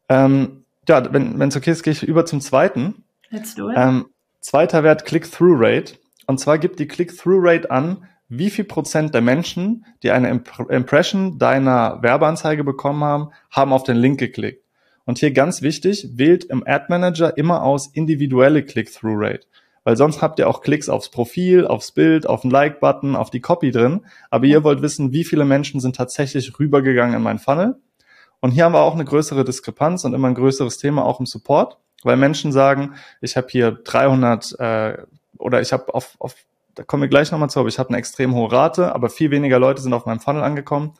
Ähm, ja, wenn es okay ist, gehe ich über zum zweiten. Let's do it. Ähm, zweiter Wert Click-Through-Rate. Und zwar gibt die Click-Through-Rate an, wie viel Prozent der Menschen, die eine Imp Impression deiner Werbeanzeige bekommen haben, haben auf den Link geklickt. Und hier ganz wichtig, wählt im Ad Manager immer aus individuelle Click-Through-Rate. Weil sonst habt ihr auch Klicks aufs Profil, aufs Bild, auf den Like-Button, auf die Copy drin. Aber ihr wollt wissen, wie viele Menschen sind tatsächlich rübergegangen in mein Funnel. Und hier haben wir auch eine größere Diskrepanz und immer ein größeres Thema auch im Support, weil Menschen sagen, ich habe hier 300 äh, oder ich habe auf, auf, da kommen wir gleich nochmal zu, aber ich habe eine extrem hohe Rate, aber viel weniger Leute sind auf meinem Funnel angekommen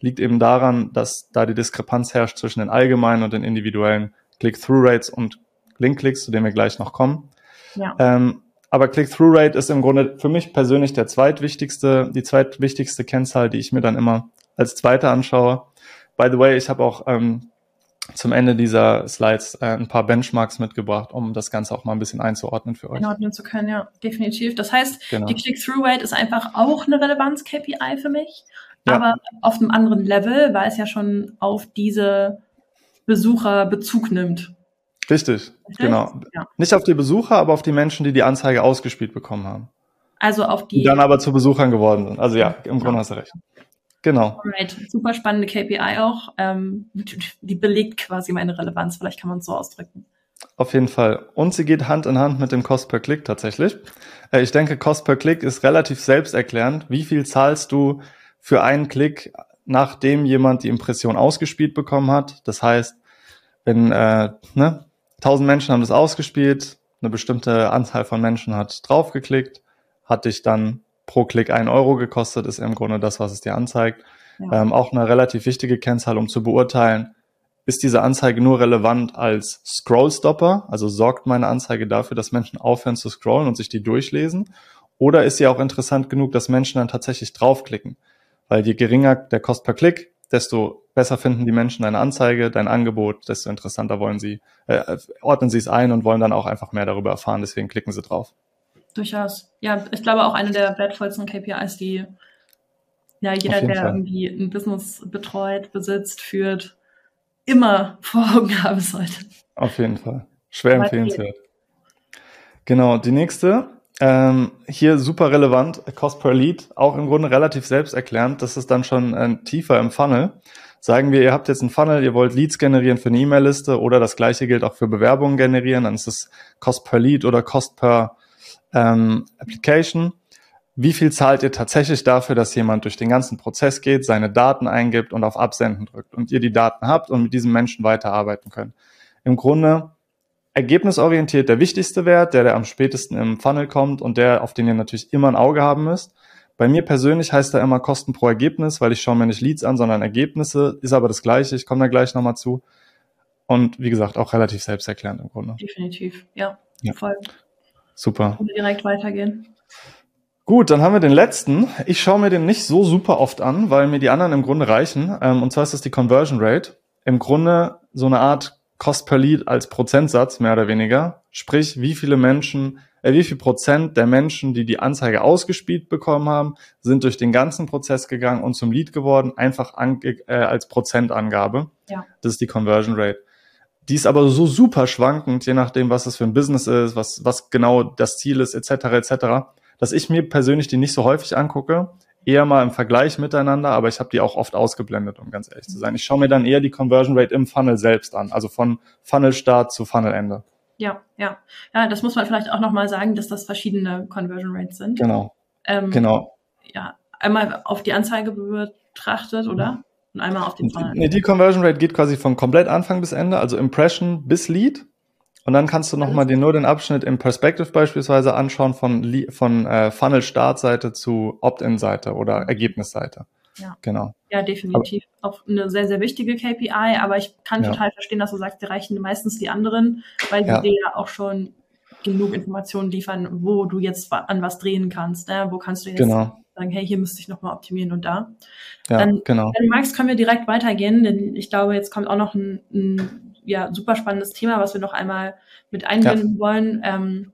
liegt eben daran, dass da die Diskrepanz herrscht zwischen den allgemeinen und den individuellen Click-Through-Rates und Link-Clicks, zu denen wir gleich noch kommen. Ja. Ähm, aber Click-Through-Rate ist im Grunde für mich persönlich der zweitwichtigste, die zweitwichtigste Kennzahl, die ich mir dann immer als zweite anschaue. By the way, ich habe auch ähm, zum Ende dieser Slides äh, ein paar Benchmarks mitgebracht, um das Ganze auch mal ein bisschen einzuordnen für euch. Einordnen zu können, ja, definitiv. Das heißt, genau. die Click-Through-Rate ist einfach auch eine Relevanz-KPI für mich ja. aber auf einem anderen Level, weil es ja schon auf diese Besucher Bezug nimmt. Richtig, das genau. Ja. Nicht auf die Besucher, aber auf die Menschen, die die Anzeige ausgespielt bekommen haben. Also auf die. Die dann aber zu Besuchern geworden sind. Also ja, im ja. Grunde hast du recht. Genau. Alright. Super spannende KPI auch. Ähm, die belegt quasi meine Relevanz, vielleicht kann man es so ausdrücken. Auf jeden Fall. Und sie geht Hand in Hand mit dem Cost per Click tatsächlich. Äh, ich denke, Cost per Click ist relativ selbsterklärend. Wie viel zahlst du für einen Klick, nachdem jemand die Impression ausgespielt bekommen hat. Das heißt, wenn äh, ne, 1000 Menschen haben das ausgespielt, eine bestimmte Anzahl von Menschen hat draufgeklickt, hat dich dann pro Klick ein Euro gekostet, ist im Grunde das, was es dir anzeigt. Ja. Ähm, auch eine relativ wichtige Kennzahl, um zu beurteilen, ist diese Anzeige nur relevant als Scrollstopper, also sorgt meine Anzeige dafür, dass Menschen aufhören zu scrollen und sich die durchlesen, oder ist sie auch interessant genug, dass Menschen dann tatsächlich draufklicken? Weil je geringer der Kost per Klick, desto besser finden die Menschen deine Anzeige, dein Angebot, desto interessanter wollen sie, äh, ordnen sie es ein und wollen dann auch einfach mehr darüber erfahren, deswegen klicken sie drauf. Durchaus. Ja, ich glaube auch eine der wertvollsten KPIs, die ja jeder, der Fall. irgendwie ein Business betreut, besitzt, führt, immer vor Augen haben sollte. Auf jeden Fall. Schwer empfehlenswert. Genau, die nächste, ähm, hier super relevant, Cost per Lead, auch im Grunde relativ selbsterklärend. Das ist dann schon äh, tiefer im Funnel. Sagen wir, ihr habt jetzt einen Funnel, ihr wollt Leads generieren für eine E-Mail-Liste oder das gleiche gilt auch für Bewerbungen generieren, dann ist es Cost per Lead oder Cost per ähm, Application. Wie viel zahlt ihr tatsächlich dafür, dass jemand durch den ganzen Prozess geht, seine Daten eingibt und auf Absenden drückt und ihr die Daten habt und mit diesem Menschen weiterarbeiten könnt? Im Grunde ergebnisorientiert der wichtigste Wert, der, der am spätesten im Funnel kommt und der, auf den ihr natürlich immer ein Auge haben müsst. Bei mir persönlich heißt er immer Kosten pro Ergebnis, weil ich schaue mir nicht Leads an, sondern Ergebnisse. Ist aber das Gleiche. Ich komme da gleich nochmal zu. Und wie gesagt, auch relativ selbsterklärend im Grunde. Definitiv, ja. ja. Voll. Super. Und direkt weitergehen. Gut, dann haben wir den letzten. Ich schaue mir den nicht so super oft an, weil mir die anderen im Grunde reichen. Ähm, und zwar ist das die Conversion Rate. Im Grunde so eine Art Cost per Lead als Prozentsatz, mehr oder weniger. Sprich, wie viele Menschen äh, wie viel Prozent der Menschen, die die Anzeige ausgespielt bekommen haben, sind durch den ganzen Prozess gegangen und zum Lead geworden, einfach äh, als Prozentangabe. Ja. Das ist die Conversion Rate. Die ist aber so super schwankend, je nachdem, was es für ein Business ist, was, was genau das Ziel ist, etc., etc., dass ich mir persönlich die nicht so häufig angucke, eher mal im Vergleich miteinander, aber ich habe die auch oft ausgeblendet, um ganz ehrlich zu sein. Ich schaue mir dann eher die Conversion Rate im Funnel selbst an, also von Funnel-Start zu Funnel-Ende. Ja, ja. Ja, das muss man vielleicht auch nochmal sagen, dass das verschiedene Conversion Rates sind. Genau. Ähm, genau. Ja, einmal auf die Anzeige betrachtet, oder? Und einmal auf den Funnel. Nee, die Conversion Rate geht quasi von komplett Anfang bis Ende, also Impression bis Lead. Und dann kannst du nochmal dir nur den Abschnitt im Perspective beispielsweise anschauen von, von äh, Funnel-Startseite zu Opt-in-Seite oder Ergebnisseite. Ja. Genau. Ja, definitiv. Aber, auch eine sehr, sehr wichtige KPI, aber ich kann ja. total verstehen, dass du sagst, die reichen meistens die anderen, weil sie ja. dir ja auch schon genug Informationen liefern, wo du jetzt an was drehen kannst, ne? wo kannst du jetzt genau. Sagen, hey, hier müsste ich nochmal optimieren und da. Ja, Dann, genau. Wenn du magst, können wir direkt weitergehen, denn ich glaube, jetzt kommt auch noch ein, ein ja, super spannendes Thema, was wir noch einmal mit einbinden ja. wollen. Ähm,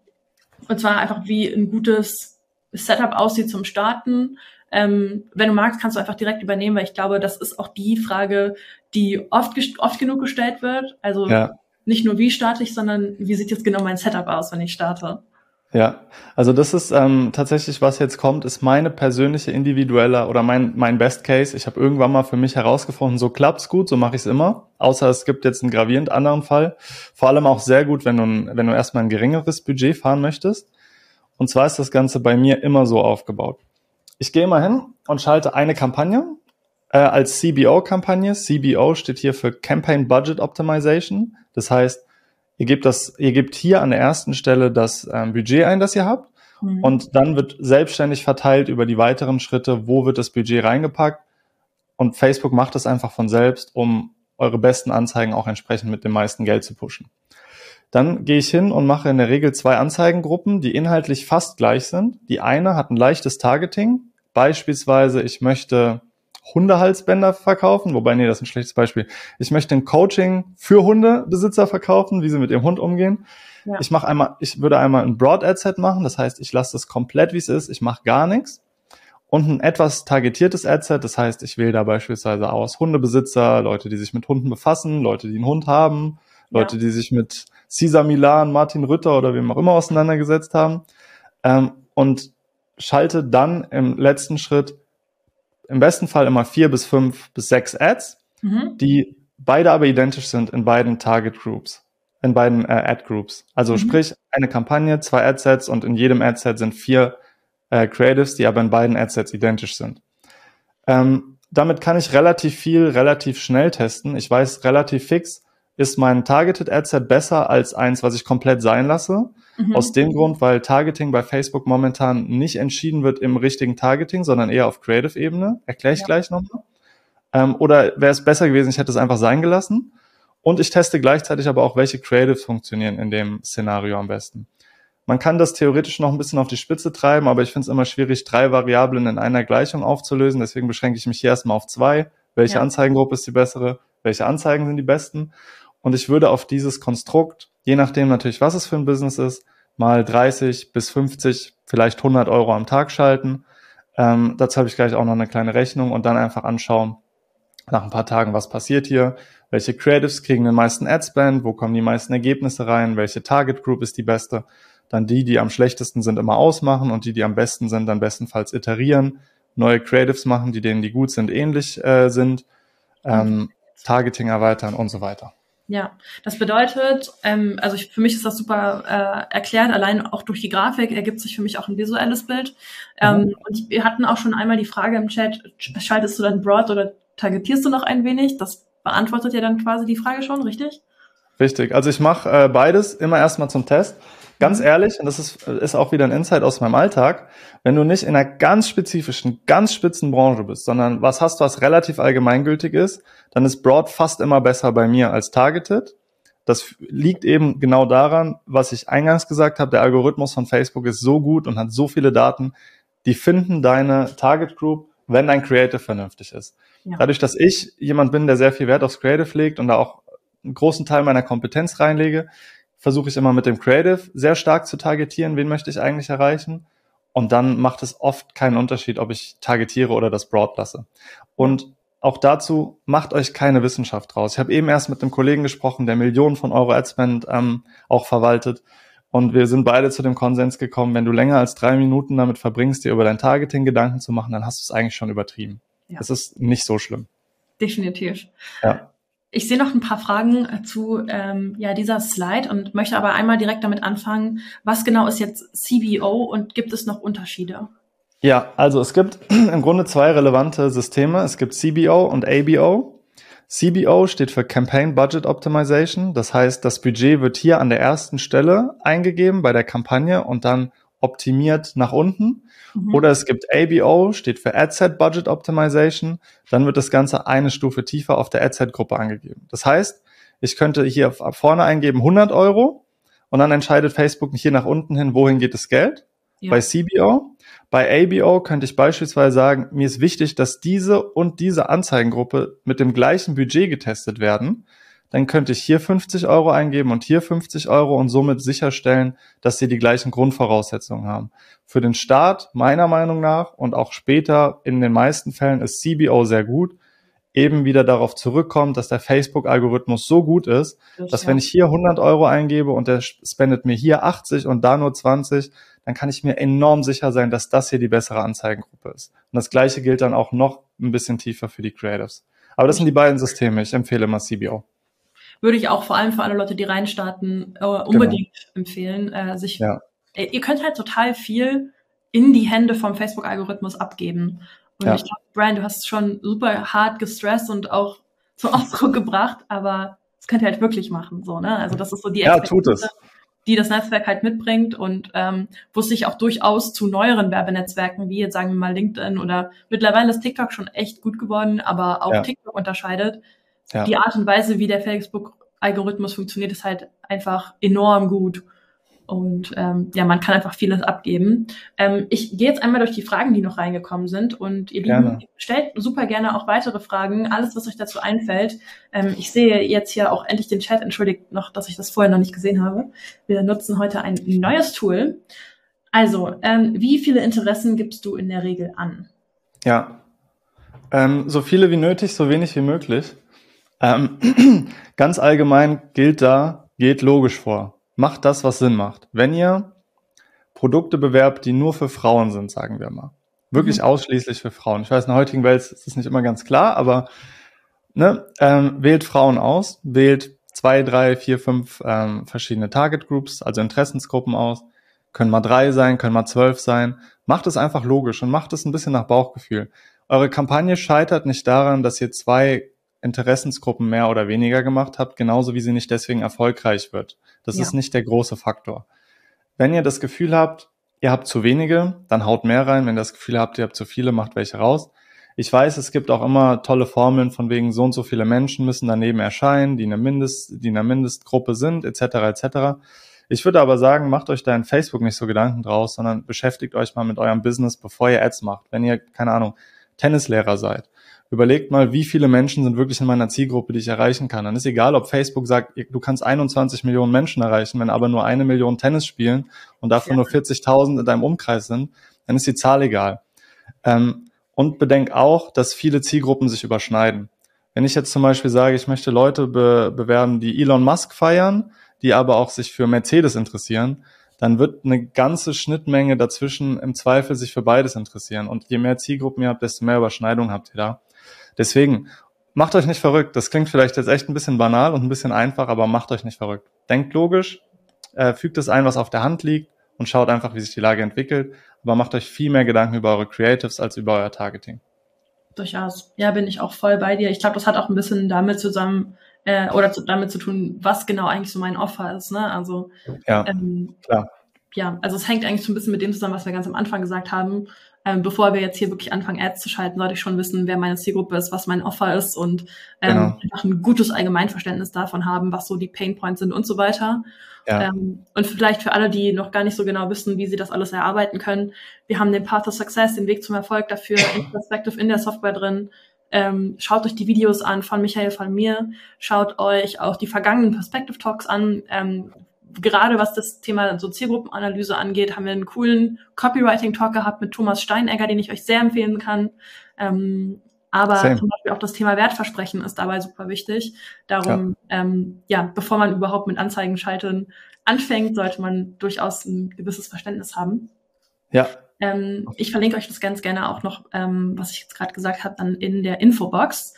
und zwar einfach, wie ein gutes Setup aussieht zum Starten, ähm, wenn du magst, kannst du einfach direkt übernehmen, weil ich glaube, das ist auch die Frage, die oft, oft genug gestellt wird. Also ja. nicht nur wie starte ich, sondern wie sieht jetzt genau mein Setup aus, wenn ich starte. Ja, also das ist ähm, tatsächlich, was jetzt kommt, ist meine persönliche individuelle oder mein, mein Best Case. Ich habe irgendwann mal für mich herausgefunden, so klappt's gut, so mache ich es immer. Außer es gibt jetzt einen gravierend anderen Fall. Vor allem auch sehr gut, wenn du, wenn du erstmal ein geringeres Budget fahren möchtest. Und zwar ist das Ganze bei mir immer so aufgebaut. Ich gehe mal hin und schalte eine Kampagne äh, als CBO-Kampagne. CBO steht hier für Campaign Budget Optimization. Das heißt, ihr gebt das, ihr gebt hier an der ersten Stelle das ähm, Budget ein, das ihr habt. Mhm. Und dann wird selbstständig verteilt über die weiteren Schritte, wo wird das Budget reingepackt. Und Facebook macht das einfach von selbst, um eure besten Anzeigen auch entsprechend mit dem meisten Geld zu pushen. Dann gehe ich hin und mache in der Regel zwei Anzeigengruppen, die inhaltlich fast gleich sind. Die eine hat ein leichtes Targeting. Beispielsweise, ich möchte Hundehalsbänder verkaufen, wobei, nee, das ist ein schlechtes Beispiel. Ich möchte ein Coaching für Hundebesitzer verkaufen, wie sie mit ihrem Hund umgehen. Ja. Ich mache einmal, ich würde einmal ein Broad Ad Set machen, das heißt, ich lasse das komplett, wie es ist, ich mache gar nichts. Und ein etwas targetiertes Ad Set, das heißt, ich wähle da beispielsweise aus Hundebesitzer, Leute, die sich mit Hunden befassen, Leute, die einen Hund haben, Leute, ja. die sich mit Cesar Milan, Martin Rütter oder wem auch immer auseinandergesetzt haben. Ähm, und schalte dann im letzten Schritt im besten Fall immer vier bis fünf bis sechs Ads, mhm. die beide aber identisch sind in beiden Target Groups, in beiden äh, Ad Groups. Also mhm. sprich eine Kampagne, zwei Adsets und in jedem Adset sind vier äh, Creatives, die aber in beiden Adsets identisch sind. Ähm, damit kann ich relativ viel relativ schnell testen. Ich weiß relativ fix, ist mein Targeted Adset besser als eins, was ich komplett sein lasse. Mhm. Aus dem Grund, weil Targeting bei Facebook momentan nicht entschieden wird im richtigen Targeting, sondern eher auf Creative-Ebene. Erkläre ich ja. gleich nochmal. Ähm, oder wäre es besser gewesen, ich hätte es einfach sein gelassen. Und ich teste gleichzeitig aber auch, welche Creatives funktionieren in dem Szenario am besten. Man kann das theoretisch noch ein bisschen auf die Spitze treiben, aber ich finde es immer schwierig, drei Variablen in einer Gleichung aufzulösen. Deswegen beschränke ich mich hier erstmal auf zwei. Welche ja. Anzeigengruppe ist die bessere? Welche Anzeigen sind die besten? Und ich würde auf dieses Konstrukt, je nachdem natürlich, was es für ein Business ist, mal 30 bis 50, vielleicht 100 Euro am Tag schalten. Ähm, dazu habe ich gleich auch noch eine kleine Rechnung und dann einfach anschauen, nach ein paar Tagen, was passiert hier, welche Creatives kriegen den meisten Adspend, wo kommen die meisten Ergebnisse rein, welche Target Group ist die beste, dann die, die am schlechtesten sind, immer ausmachen und die, die am besten sind, dann bestenfalls iterieren, neue Creatives machen, die denen, die gut sind, ähnlich äh, sind, ähm, Targeting erweitern und so weiter. Ja, das bedeutet, ähm, also ich, für mich ist das super äh, erklärt, allein auch durch die Grafik ergibt sich für mich auch ein visuelles Bild. Ähm, mhm. Und wir hatten auch schon einmal die Frage im Chat, schaltest du dann Broad oder targetierst du noch ein wenig? Das beantwortet ja dann quasi die Frage schon, richtig? Richtig, also ich mache äh, beides immer erstmal zum Test. Ganz mhm. ehrlich, und das ist, ist auch wieder ein Insight aus meinem Alltag, wenn du nicht in einer ganz spezifischen, ganz spitzen Branche bist, sondern was hast, was relativ allgemeingültig ist, dann ist Broad fast immer besser bei mir als Targeted. Das liegt eben genau daran, was ich eingangs gesagt habe, der Algorithmus von Facebook ist so gut und hat so viele Daten, die finden deine Target Group, wenn dein Creative vernünftig ist. Ja. Dadurch, dass ich jemand bin, der sehr viel Wert aufs Creative legt und da auch einen großen Teil meiner Kompetenz reinlege, versuche ich immer mit dem Creative sehr stark zu targetieren, wen möchte ich eigentlich erreichen. Und dann macht es oft keinen Unterschied, ob ich targetiere oder das Broad lasse. Und auch dazu macht euch keine Wissenschaft draus. Ich habe eben erst mit einem Kollegen gesprochen, der Millionen von Euro Adspend ähm, auch verwaltet. Und wir sind beide zu dem Konsens gekommen, wenn du länger als drei Minuten damit verbringst, dir über dein Targeting Gedanken zu machen, dann hast du es eigentlich schon übertrieben. Ja. Es ist nicht so schlimm. Definitiv. Ja. Ich sehe noch ein paar Fragen äh, zu ähm, ja, dieser Slide und möchte aber einmal direkt damit anfangen, was genau ist jetzt CBO und gibt es noch Unterschiede? Ja, also es gibt im Grunde zwei relevante Systeme. Es gibt CBO und ABO. CBO steht für Campaign Budget Optimization. Das heißt, das Budget wird hier an der ersten Stelle eingegeben bei der Kampagne und dann optimiert nach unten. Mhm. Oder es gibt ABO, steht für Adset Budget Optimization. Dann wird das Ganze eine Stufe tiefer auf der Adset-Gruppe angegeben. Das heißt, ich könnte hier vorne eingeben 100 Euro und dann entscheidet Facebook hier nach unten hin, wohin geht das Geld. Ja. Bei CBO. Bei ABO könnte ich beispielsweise sagen, mir ist wichtig, dass diese und diese Anzeigengruppe mit dem gleichen Budget getestet werden dann könnte ich hier 50 Euro eingeben und hier 50 Euro und somit sicherstellen, dass sie die gleichen Grundvoraussetzungen haben. Für den Start, meiner Meinung nach, und auch später in den meisten Fällen ist CBO sehr gut, eben wieder darauf zurückkommt, dass der Facebook-Algorithmus so gut ist, das dass wenn ich hier 100 Euro eingebe und der spendet mir hier 80 und da nur 20, dann kann ich mir enorm sicher sein, dass das hier die bessere Anzeigengruppe ist. Und das gleiche gilt dann auch noch ein bisschen tiefer für die Creatives. Aber das sind die beiden Systeme. Ich empfehle mal CBO würde ich auch vor allem für alle Leute, die reinstarten, äh, unbedingt genau. empfehlen. Äh, sich, ja. ihr könnt halt total viel in die Hände vom Facebook-Algorithmus abgeben. Und ja. ich glaube, Brian, du hast schon super hart gestresst und auch zum Ausdruck gebracht, aber das könnt ihr halt wirklich machen, so, ne? Also das ist so die ja, tut es. die das Netzwerk halt mitbringt und ähm, wo es sich auch durchaus zu neueren Werbenetzwerken, wie jetzt sagen wir mal LinkedIn oder mittlerweile ist TikTok schon echt gut geworden, aber auch ja. TikTok unterscheidet, ja. die Art und Weise, wie der Facebook-Algorithmus funktioniert, ist halt einfach enorm gut. Und ähm, ja, man kann einfach vieles abgeben. Ähm, ich gehe jetzt einmal durch die Fragen, die noch reingekommen sind. Und ihr Lieben, stellt super gerne auch weitere Fragen, alles, was euch dazu einfällt. Ähm, ich sehe jetzt hier auch endlich den Chat. Entschuldigt noch, dass ich das vorher noch nicht gesehen habe. Wir nutzen heute ein neues Tool. Also, ähm, wie viele Interessen gibst du in der Regel an? Ja, ähm, so viele wie nötig, so wenig wie möglich. Ähm, ganz allgemein gilt da, geht logisch vor. Macht das, was Sinn macht. Wenn ihr Produkte bewerbt, die nur für Frauen sind, sagen wir mal. Wirklich mhm. ausschließlich für Frauen. Ich weiß, in der heutigen Welt ist das nicht immer ganz klar, aber ne, ähm, wählt Frauen aus, wählt zwei, drei, vier, fünf ähm, verschiedene Target Groups, also Interessensgruppen aus. Können mal drei sein, können mal zwölf sein. Macht es einfach logisch und macht es ein bisschen nach Bauchgefühl. Eure Kampagne scheitert nicht daran, dass ihr zwei Interessensgruppen mehr oder weniger gemacht habt, genauso wie sie nicht deswegen erfolgreich wird. Das ja. ist nicht der große Faktor. Wenn ihr das Gefühl habt, ihr habt zu wenige, dann haut mehr rein. Wenn ihr das Gefühl habt, ihr habt zu viele, macht welche raus. Ich weiß, es gibt auch immer tolle Formeln von wegen so und so viele Menschen müssen daneben erscheinen, die eine Mindest, die in einer Mindestgruppe sind, etc. etc. Ich würde aber sagen, macht euch da in Facebook nicht so Gedanken draus, sondern beschäftigt euch mal mit eurem Business, bevor ihr Ads macht. Wenn ihr, keine Ahnung, Tennislehrer seid überlegt mal, wie viele Menschen sind wirklich in meiner Zielgruppe, die ich erreichen kann. Dann ist egal, ob Facebook sagt, du kannst 21 Millionen Menschen erreichen, wenn aber nur eine Million Tennis spielen und davon ja. nur 40.000 in deinem Umkreis sind, dann ist die Zahl egal. Ähm, und bedenk auch, dass viele Zielgruppen sich überschneiden. Wenn ich jetzt zum Beispiel sage, ich möchte Leute be bewerben, die Elon Musk feiern, die aber auch sich für Mercedes interessieren, dann wird eine ganze Schnittmenge dazwischen im Zweifel sich für beides interessieren. Und je mehr Zielgruppen ihr habt, desto mehr Überschneidung habt ihr da. Deswegen, macht euch nicht verrückt. Das klingt vielleicht jetzt echt ein bisschen banal und ein bisschen einfach, aber macht euch nicht verrückt. Denkt logisch, äh, fügt es ein, was auf der Hand liegt und schaut einfach, wie sich die Lage entwickelt. Aber macht euch viel mehr Gedanken über eure Creatives als über euer Targeting. Durchaus. Ja, bin ich auch voll bei dir. Ich glaube, das hat auch ein bisschen damit zusammen äh, oder zu, damit zu tun, was genau eigentlich so mein Offer ist. Ne? Also ja, ähm, klar. Ja, also es hängt eigentlich so ein bisschen mit dem zusammen, was wir ganz am Anfang gesagt haben. Ähm, bevor wir jetzt hier wirklich anfangen, Ads zu schalten, sollte ich schon wissen, wer meine Zielgruppe ist, was mein Offer ist und ähm, genau. einfach ein gutes Allgemeinverständnis davon haben, was so die Pain Points sind und so weiter. Ja. Ähm, und vielleicht für alle, die noch gar nicht so genau wissen, wie sie das alles erarbeiten können, wir haben den Path of Success, den Weg zum Erfolg dafür in Perspective in der Software drin. Ähm, schaut euch die Videos an von Michael, von mir. Schaut euch auch die vergangenen Perspective Talks an. Ähm, gerade was das Thema so Zielgruppenanalyse angeht, haben wir einen coolen Copywriting-Talk gehabt mit Thomas Steinegger, den ich euch sehr empfehlen kann. Ähm, aber Same. zum Beispiel auch das Thema Wertversprechen ist dabei super wichtig. Darum, ja. Ähm, ja, bevor man überhaupt mit Anzeigen schalten anfängt, sollte man durchaus ein gewisses Verständnis haben. Ja. Ähm, ich verlinke euch das ganz gerne auch noch, ähm, was ich jetzt gerade gesagt habe, dann in der Infobox.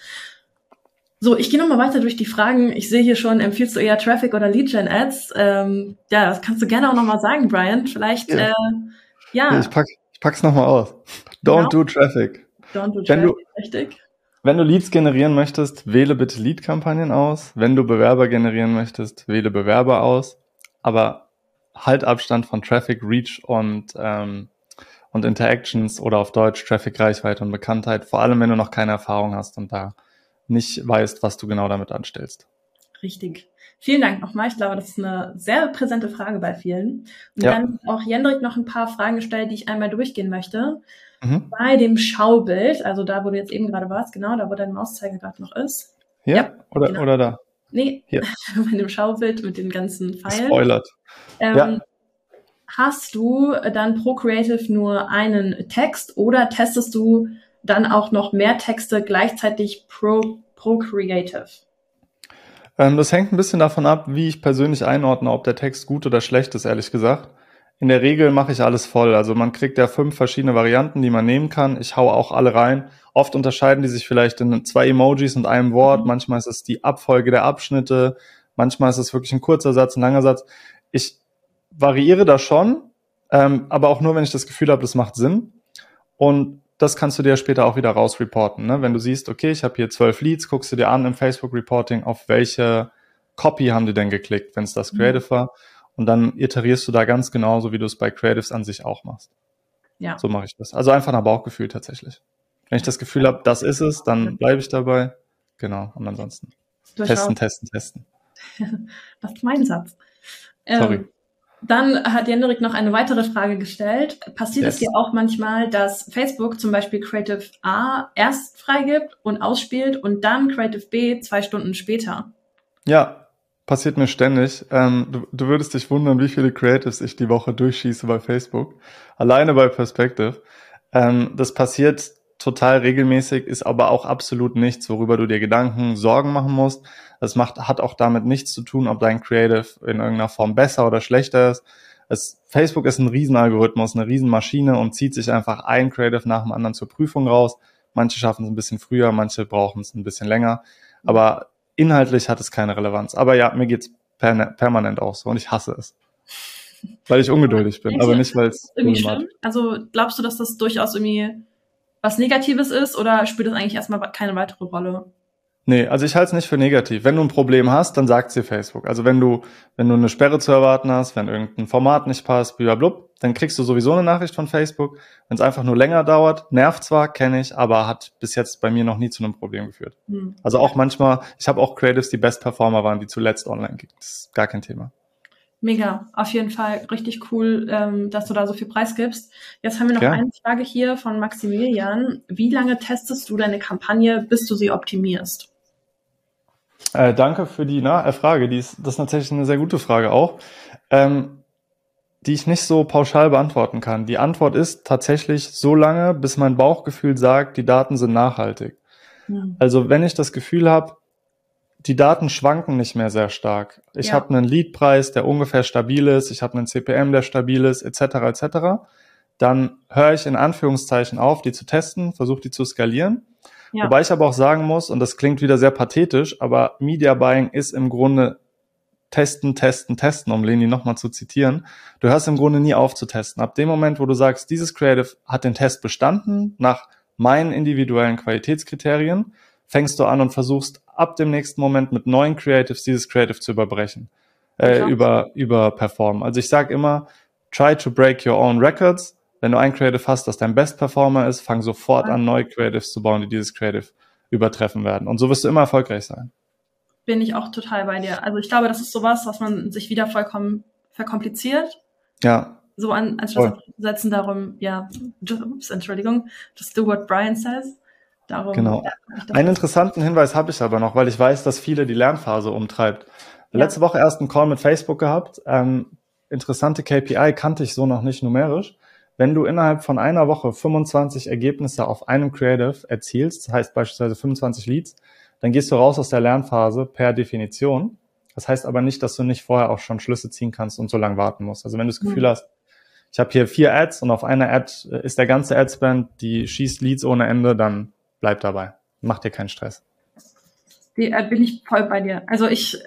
So, ich gehe nochmal weiter durch die Fragen. Ich sehe hier schon, empfiehlst du eher Traffic oder Lead-Gen-Ads? Ähm, ja, das kannst du gerne auch nochmal sagen, Brian. Vielleicht, ja. Äh, ja. ja. Ich, pack, ich pack's nochmal aus. Don't genau. do Traffic. Don't do wenn du, richtig. Wenn du Leads generieren möchtest, wähle bitte Lead-Kampagnen aus. Wenn du Bewerber generieren möchtest, wähle Bewerber aus. Aber halt Abstand von Traffic, Reach und, ähm, und Interactions oder auf Deutsch Traffic, Reichweite und Bekanntheit. Vor allem, wenn du noch keine Erfahrung hast und da nicht weißt, was du genau damit anstellst. Richtig. Vielen Dank nochmal. Ich glaube, das ist eine sehr präsente Frage bei vielen. Und ja. dann auch Jendrik noch ein paar Fragen gestellt, die ich einmal durchgehen möchte. Mhm. Bei dem Schaubild, also da, wo du jetzt eben gerade warst, genau, da, wo dein Mauszeiger gerade noch ist. Ja, ja oder, genau. oder da? Nee, Hier. bei dem Schaubild mit den ganzen Pfeilen. Spoilert. Ähm, ja. Hast du dann pro Creative nur einen Text oder testest du dann auch noch mehr Texte gleichzeitig pro, pro Creative? Ähm, das hängt ein bisschen davon ab, wie ich persönlich einordne, ob der Text gut oder schlecht ist, ehrlich gesagt. In der Regel mache ich alles voll. Also man kriegt ja fünf verschiedene Varianten, die man nehmen kann. Ich hau auch alle rein. Oft unterscheiden die sich vielleicht in zwei Emojis und einem Wort. Mhm. Manchmal ist es die Abfolge der Abschnitte. Manchmal ist es wirklich ein kurzer Satz, ein langer Satz. Ich variiere da schon, ähm, aber auch nur, wenn ich das Gefühl habe, das macht Sinn. Und das kannst du dir später auch wieder rausreporten. Ne? Wenn du siehst, okay, ich habe hier zwölf Leads, guckst du dir an im Facebook Reporting, auf welche Copy haben die denn geklickt, wenn es das mhm. Creative mhm. war. Und dann iterierst du da ganz genauso, wie du es bei Creatives an sich auch machst. Ja. So mache ich das. Also einfach nach Bauchgefühl tatsächlich. Wenn ich das Gefühl habe, das ist es, dann bleibe ich dabei. Genau. Und ansonsten testen, testen, testen. das ist mein Satz. Sorry. Ähm, dann hat Jendrik noch eine weitere Frage gestellt. Passiert yes. es dir auch manchmal, dass Facebook zum Beispiel Creative A erst freigibt und ausspielt und dann Creative B zwei Stunden später? Ja, Passiert mir ständig. Ähm, du, du würdest dich wundern, wie viele Creatives ich die Woche durchschieße bei Facebook. Alleine bei Perspective. Ähm, das passiert total regelmäßig, ist aber auch absolut nichts, worüber du dir Gedanken, Sorgen machen musst. Das macht, hat auch damit nichts zu tun, ob dein Creative in irgendeiner Form besser oder schlechter ist. Es, Facebook ist ein Riesenalgorithmus, eine Riesenmaschine und zieht sich einfach ein Creative nach dem anderen zur Prüfung raus. Manche schaffen es ein bisschen früher, manche brauchen es ein bisschen länger. Aber inhaltlich hat es keine Relevanz. Aber ja, mir geht's per permanent auch so und ich hasse es. Weil ich ungeduldig bin, aber nicht, weil es Also glaubst du, dass das durchaus irgendwie was Negatives ist oder spielt das eigentlich erstmal keine weitere Rolle? Nee, also ich halte es nicht für negativ. Wenn du ein Problem hast, dann sagt dir Facebook. Also wenn du, wenn du eine Sperre zu erwarten hast, wenn irgendein Format nicht passt, blablabla, dann kriegst du sowieso eine Nachricht von Facebook. Wenn es einfach nur länger dauert, nervt zwar, kenne ich, aber hat bis jetzt bei mir noch nie zu einem Problem geführt. Hm. Also auch manchmal, ich habe auch Creatives, die Best Performer waren, die zuletzt online ging. Das ist gar kein Thema. Mega, auf jeden Fall richtig cool, ähm, dass du da so viel Preis gibst. Jetzt haben wir noch ja. eine Frage hier von Maximilian. Wie lange testest du deine Kampagne, bis du sie optimierst? Äh, danke für die Na äh, Frage. Die ist, das ist tatsächlich eine sehr gute Frage auch, ähm, die ich nicht so pauschal beantworten kann. Die Antwort ist tatsächlich so lange, bis mein Bauchgefühl sagt, die Daten sind nachhaltig. Mhm. Also wenn ich das Gefühl habe, die Daten schwanken nicht mehr sehr stark. Ich ja. habe einen Leadpreis, der ungefähr stabil ist, ich habe einen CPM, der stabil ist, etc. etc. Dann höre ich in Anführungszeichen auf, die zu testen, versuche die zu skalieren. Ja. Wobei ich aber auch sagen muss, und das klingt wieder sehr pathetisch, aber Media Buying ist im Grunde testen, testen, testen, um Leni nochmal zu zitieren. Du hörst im Grunde nie auf zu testen. Ab dem Moment, wo du sagst, dieses Creative hat den Test bestanden nach meinen individuellen Qualitätskriterien, fängst du an und versuchst ab dem nächsten Moment mit neuen Creatives dieses Creative zu überbrechen, äh, über, über performen. Also ich sage immer, try to break your own records. Wenn du ein Creative hast, das dein Best Performer ist, fang sofort an, neue Creatives zu bauen, die dieses Creative übertreffen werden. Und so wirst du immer erfolgreich sein. Bin ich auch total bei dir. Also ich glaube, das ist sowas, was man sich wieder vollkommen verkompliziert. Ja. So an, anstatt setzen darum, ja, ups, Entschuldigung, just do what Brian says. Darum, genau. Einen interessanten Hinweis habe ich aber noch, weil ich weiß, dass viele die Lernphase umtreibt. Ja. Letzte Woche erst einen Call mit Facebook gehabt. Ähm, interessante KPI kannte ich so noch nicht numerisch. Wenn du innerhalb von einer Woche 25 Ergebnisse auf einem Creative erzielst, das heißt beispielsweise 25 Leads, dann gehst du raus aus der Lernphase per Definition. Das heißt aber nicht, dass du nicht vorher auch schon Schlüsse ziehen kannst und so lange warten musst. Also wenn du das Gefühl mhm. hast, ich habe hier vier Ads und auf einer Ad ist der ganze Adspend, die schießt Leads ohne Ende, dann bleib dabei. Mach dir keinen Stress. Die, äh, bin ich voll bei dir. Also ich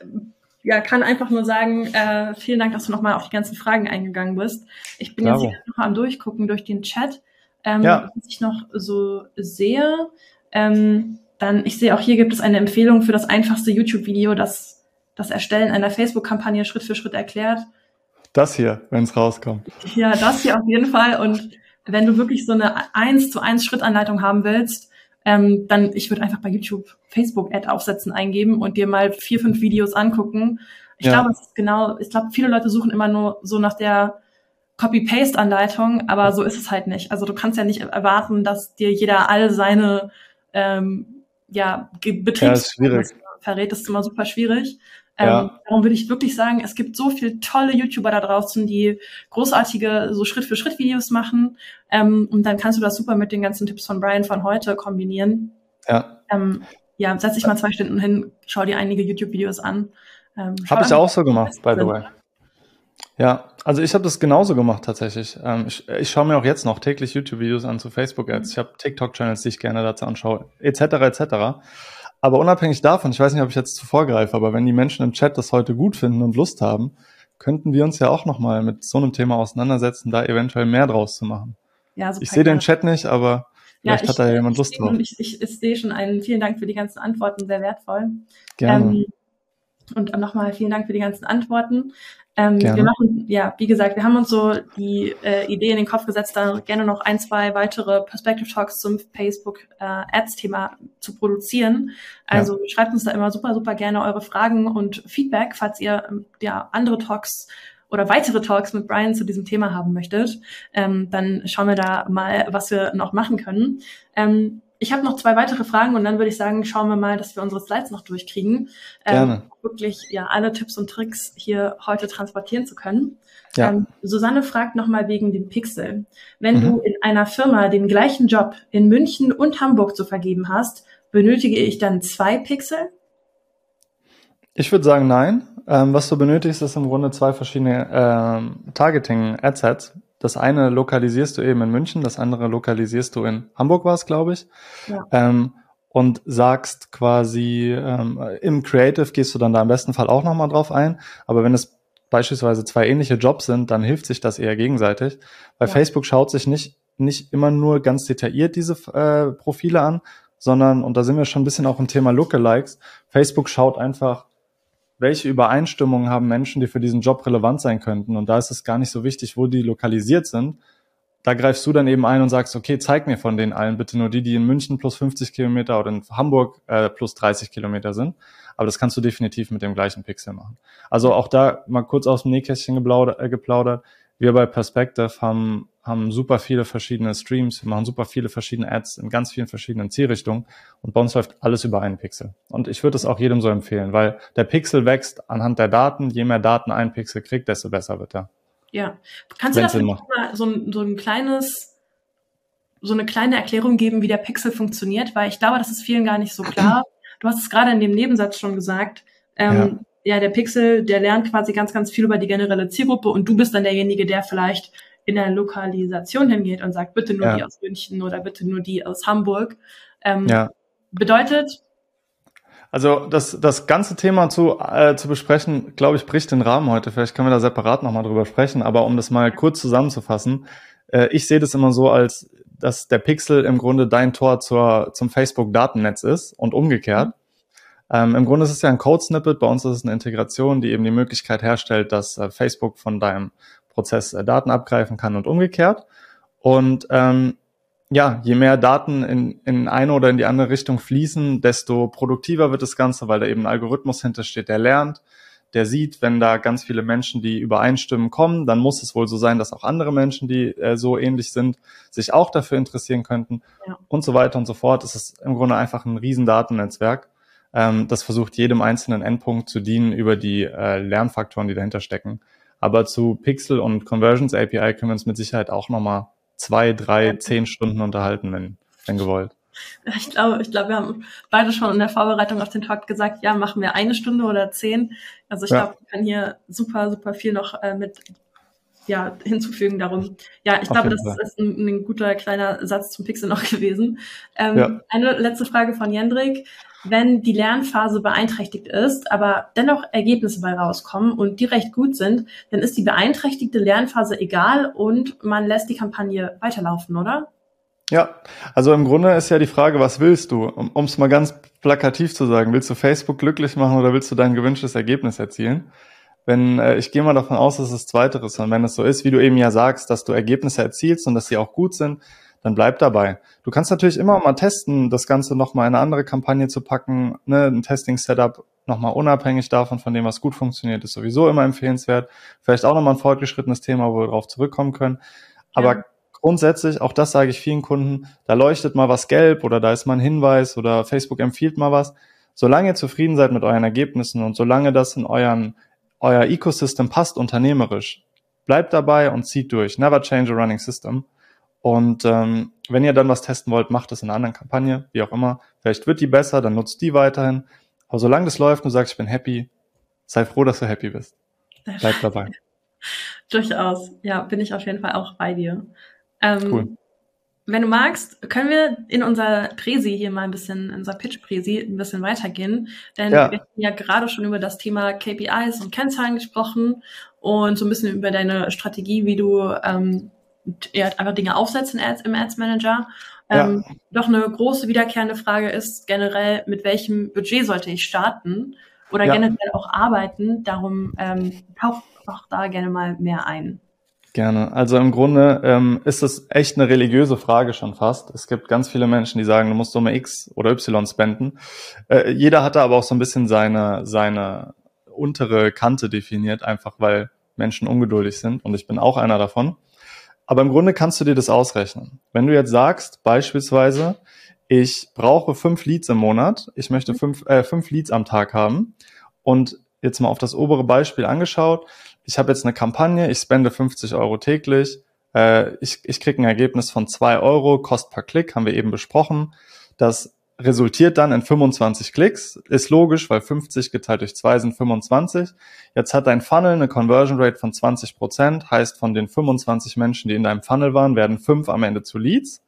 ja, kann einfach nur sagen, äh, vielen Dank, dass du nochmal auf die ganzen Fragen eingegangen bist. Ich bin Bravo. jetzt noch am Durchgucken durch den Chat, ähm, ja. was ich noch so sehe. Ähm, dann, ich sehe auch hier gibt es eine Empfehlung für das einfachste YouTube-Video, das das Erstellen einer Facebook-Kampagne Schritt für Schritt erklärt. Das hier, wenn es rauskommt. Ja, das hier auf jeden Fall. Und wenn du wirklich so eine eins zu eins Schrittanleitung haben willst, ähm, dann ich würde einfach bei YouTube Facebook-Ad aufsetzen eingeben und dir mal vier, fünf Videos angucken. Ich ja. glaube, es ist genau, ich glaube, viele Leute suchen immer nur so nach der Copy-Paste-Anleitung, aber so ist es halt nicht. Also du kannst ja nicht erwarten, dass dir jeder all seine ähm, ja, Betriebs ja, verrät. Das ist immer super schwierig. Ja. Ähm, darum würde ich wirklich sagen, es gibt so viele tolle YouTuber da draußen, die großartige so Schritt für Schritt Videos machen. Ähm, und dann kannst du das super mit den ganzen Tipps von Brian von heute kombinieren. Ja. Ähm, ja, setz dich mal zwei Stunden hin, schau dir einige YouTube-Videos an. Ähm, habe ich auch so gemacht, by the way. Ja, also ich habe das genauso gemacht tatsächlich. Ähm, ich, ich schaue mir auch jetzt noch täglich YouTube-Videos an zu Facebook-Ads. Mhm. Ich habe TikTok-Channels, die ich gerne dazu anschaue, etc. etc. Aber unabhängig davon, ich weiß nicht, ob ich jetzt zu vorgreife, aber wenn die Menschen im Chat das heute gut finden und Lust haben, könnten wir uns ja auch nochmal mit so einem Thema auseinandersetzen, da eventuell mehr draus zu machen. Ja, ich sehe den Chat nicht, aber vielleicht ja, ich, hat da ja jemand Lust drauf. Ich, ich, ich sehe schon einen, vielen Dank für die ganzen Antworten, sehr wertvoll. Gerne. Ähm, und nochmal vielen Dank für die ganzen Antworten. Ähm, wir machen, ja, wie gesagt, wir haben uns so die äh, Idee in den Kopf gesetzt, da gerne noch ein, zwei weitere Perspective Talks zum Facebook äh, Ads-Thema zu produzieren. Also ja. schreibt uns da immer super, super gerne eure Fragen und Feedback, falls ihr ähm, ja andere Talks oder weitere Talks mit Brian zu diesem Thema haben möchtet. Ähm, dann schauen wir da mal, was wir noch machen können. Ähm, ich habe noch zwei weitere Fragen und dann würde ich sagen, schauen wir mal, dass wir unsere Slides noch durchkriegen. Ähm, Gerne. Ähm, wirklich ja alle Tipps und Tricks hier heute transportieren zu können. Ja. Ähm, Susanne fragt nochmal wegen dem Pixel. Wenn mhm. du in einer Firma den gleichen Job in München und Hamburg zu vergeben hast, benötige ich dann zwei Pixel? Ich würde sagen, nein. Ähm, was du benötigst, ist im Grunde zwei verschiedene ähm, Targeting-Adsets. Das eine lokalisierst du eben in München, das andere lokalisierst du in Hamburg war es, glaube ich. Ja. Ähm, und sagst quasi, ähm, im Creative gehst du dann da im besten Fall auch nochmal drauf ein. Aber wenn es beispielsweise zwei ähnliche Jobs sind, dann hilft sich das eher gegenseitig. Weil ja. Facebook schaut sich nicht, nicht immer nur ganz detailliert diese äh, Profile an, sondern, und da sind wir schon ein bisschen auch im Thema Lookalikes, Facebook schaut einfach, welche Übereinstimmungen haben Menschen, die für diesen Job relevant sein könnten. Und da ist es gar nicht so wichtig, wo die lokalisiert sind. Da greifst du dann eben ein und sagst, okay, zeig mir von den allen bitte nur die, die in München plus 50 Kilometer oder in Hamburg äh, plus 30 Kilometer sind. Aber das kannst du definitiv mit dem gleichen Pixel machen. Also auch da mal kurz aus dem Nähkästchen geplaudert. Äh, geplaudert. Wir bei Perspective haben haben super viele verschiedene Streams, wir machen super viele verschiedene Ads in ganz vielen verschiedenen Zielrichtungen und bei uns läuft alles über einen Pixel. Und ich würde es auch jedem so empfehlen, weil der Pixel wächst anhand der Daten. Je mehr Daten ein Pixel kriegt, desto besser wird er. Ja. Kannst du das mal so ein, so ein kleines so eine kleine Erklärung geben, wie der Pixel funktioniert, weil ich glaube, das ist vielen gar nicht so klar. Du hast es gerade in dem Nebensatz schon gesagt. Ähm, ja. Ja, der Pixel, der lernt quasi ganz, ganz viel über die generelle Zielgruppe und du bist dann derjenige, der vielleicht in der Lokalisation hingeht und sagt, bitte nur ja. die aus München oder bitte nur die aus Hamburg. Ähm, ja. Bedeutet, also das, das ganze Thema zu, äh, zu besprechen, glaube ich, bricht den Rahmen heute. Vielleicht können wir da separat nochmal drüber sprechen. Aber um das mal kurz zusammenzufassen, äh, ich sehe das immer so, als dass der Pixel im Grunde dein Tor zur, zum Facebook-Datennetz ist und umgekehrt. Ähm, Im Grunde ist es ja ein Code-Snippet, bei uns ist es eine Integration, die eben die Möglichkeit herstellt, dass äh, Facebook von deinem Prozess äh, Daten abgreifen kann und umgekehrt. Und ähm, ja, je mehr Daten in, in eine oder in die andere Richtung fließen, desto produktiver wird das Ganze, weil da eben ein Algorithmus hintersteht, der lernt, der sieht, wenn da ganz viele Menschen, die übereinstimmen, kommen, dann muss es wohl so sein, dass auch andere Menschen, die äh, so ähnlich sind, sich auch dafür interessieren könnten ja. und so weiter und so fort. Es ist im Grunde einfach ein riesen Datennetzwerk. Ähm, das versucht jedem einzelnen Endpunkt zu dienen über die äh, Lernfaktoren, die dahinter stecken. Aber zu Pixel und Conversions API können wir uns mit Sicherheit auch nochmal zwei, drei, zehn Stunden unterhalten, wenn, wenn gewollt. Ich glaube, ich glaube, wir haben beide schon in der Vorbereitung auf den Talk gesagt, ja, machen wir eine Stunde oder zehn. Also ich ja. glaube, wir können hier super, super viel noch äh, mit ja, hinzufügen darum. Ja, ich auf glaube, das Fall. ist ein, ein, guter kleiner Satz zum Pixel noch gewesen. Ähm, ja. Eine letzte Frage von Jendrik. Wenn die Lernphase beeinträchtigt ist, aber dennoch Ergebnisse bei rauskommen und die recht gut sind, dann ist die beeinträchtigte Lernphase egal und man lässt die Kampagne weiterlaufen, oder? Ja, also im Grunde ist ja die Frage, was willst du? Um es mal ganz plakativ zu sagen, willst du Facebook glücklich machen oder willst du dein gewünschtes Ergebnis erzielen? Wenn äh, ich gehe mal davon aus, dass es zweiteres und wenn es so ist, wie du eben ja sagst, dass du Ergebnisse erzielst und dass sie auch gut sind, dann bleib dabei. Du kannst natürlich immer mal testen, das Ganze nochmal in eine andere Kampagne zu packen, ne, ein Testing-Setup nochmal unabhängig davon, von dem, was gut funktioniert, ist sowieso immer empfehlenswert. Vielleicht auch nochmal ein fortgeschrittenes Thema, wo wir darauf zurückkommen können. Aber ja grundsätzlich, auch das sage ich vielen Kunden, da leuchtet mal was gelb oder da ist mal ein Hinweis oder Facebook empfiehlt mal was. Solange ihr zufrieden seid mit euren Ergebnissen und solange das in euren, euer Ecosystem passt unternehmerisch, bleibt dabei und zieht durch. Never change a running system. Und ähm, wenn ihr dann was testen wollt, macht es in einer anderen Kampagne, wie auch immer. Vielleicht wird die besser, dann nutzt die weiterhin. Aber solange das läuft und du sagst, ich bin happy, sei froh, dass du happy bist. Bleib dabei. Durchaus. Ja, bin ich auf jeden Fall auch bei dir. Ähm, cool. Wenn du magst, können wir in unser Präsi hier mal ein bisschen, in unser Pitch-Präsi ein bisschen weitergehen. Denn ja. wir haben ja gerade schon über das Thema KPIs und Kennzahlen gesprochen und so ein bisschen über deine Strategie, wie du ähm, ja, einfach Dinge aufsetzt in Ads, im Ads Manager. Ähm, ja. Doch eine große wiederkehrende Frage ist generell, mit welchem Budget sollte ich starten oder ja. generell auch arbeiten? Darum ähm, taucht auch da gerne mal mehr ein. Gerne. Also im Grunde ähm, ist es echt eine religiöse Frage schon fast. Es gibt ganz viele Menschen, die sagen, du musst Summe X oder Y spenden. Äh, jeder hat da aber auch so ein bisschen seine, seine untere Kante definiert, einfach weil Menschen ungeduldig sind und ich bin auch einer davon. Aber im Grunde kannst du dir das ausrechnen. Wenn du jetzt sagst, beispielsweise, ich brauche fünf Leads im Monat, ich möchte fünf, äh, fünf Leads am Tag haben und jetzt mal auf das obere Beispiel angeschaut, ich habe jetzt eine Kampagne, ich spende 50 Euro täglich, äh, ich, ich kriege ein Ergebnis von zwei Euro, Kost per Klick, haben wir eben besprochen. Das resultiert dann in 25 Klicks. Ist logisch, weil 50 geteilt durch zwei sind 25. Jetzt hat dein Funnel eine Conversion Rate von 20 Prozent, heißt von den 25 Menschen, die in deinem Funnel waren, werden fünf am Ende zu Leads.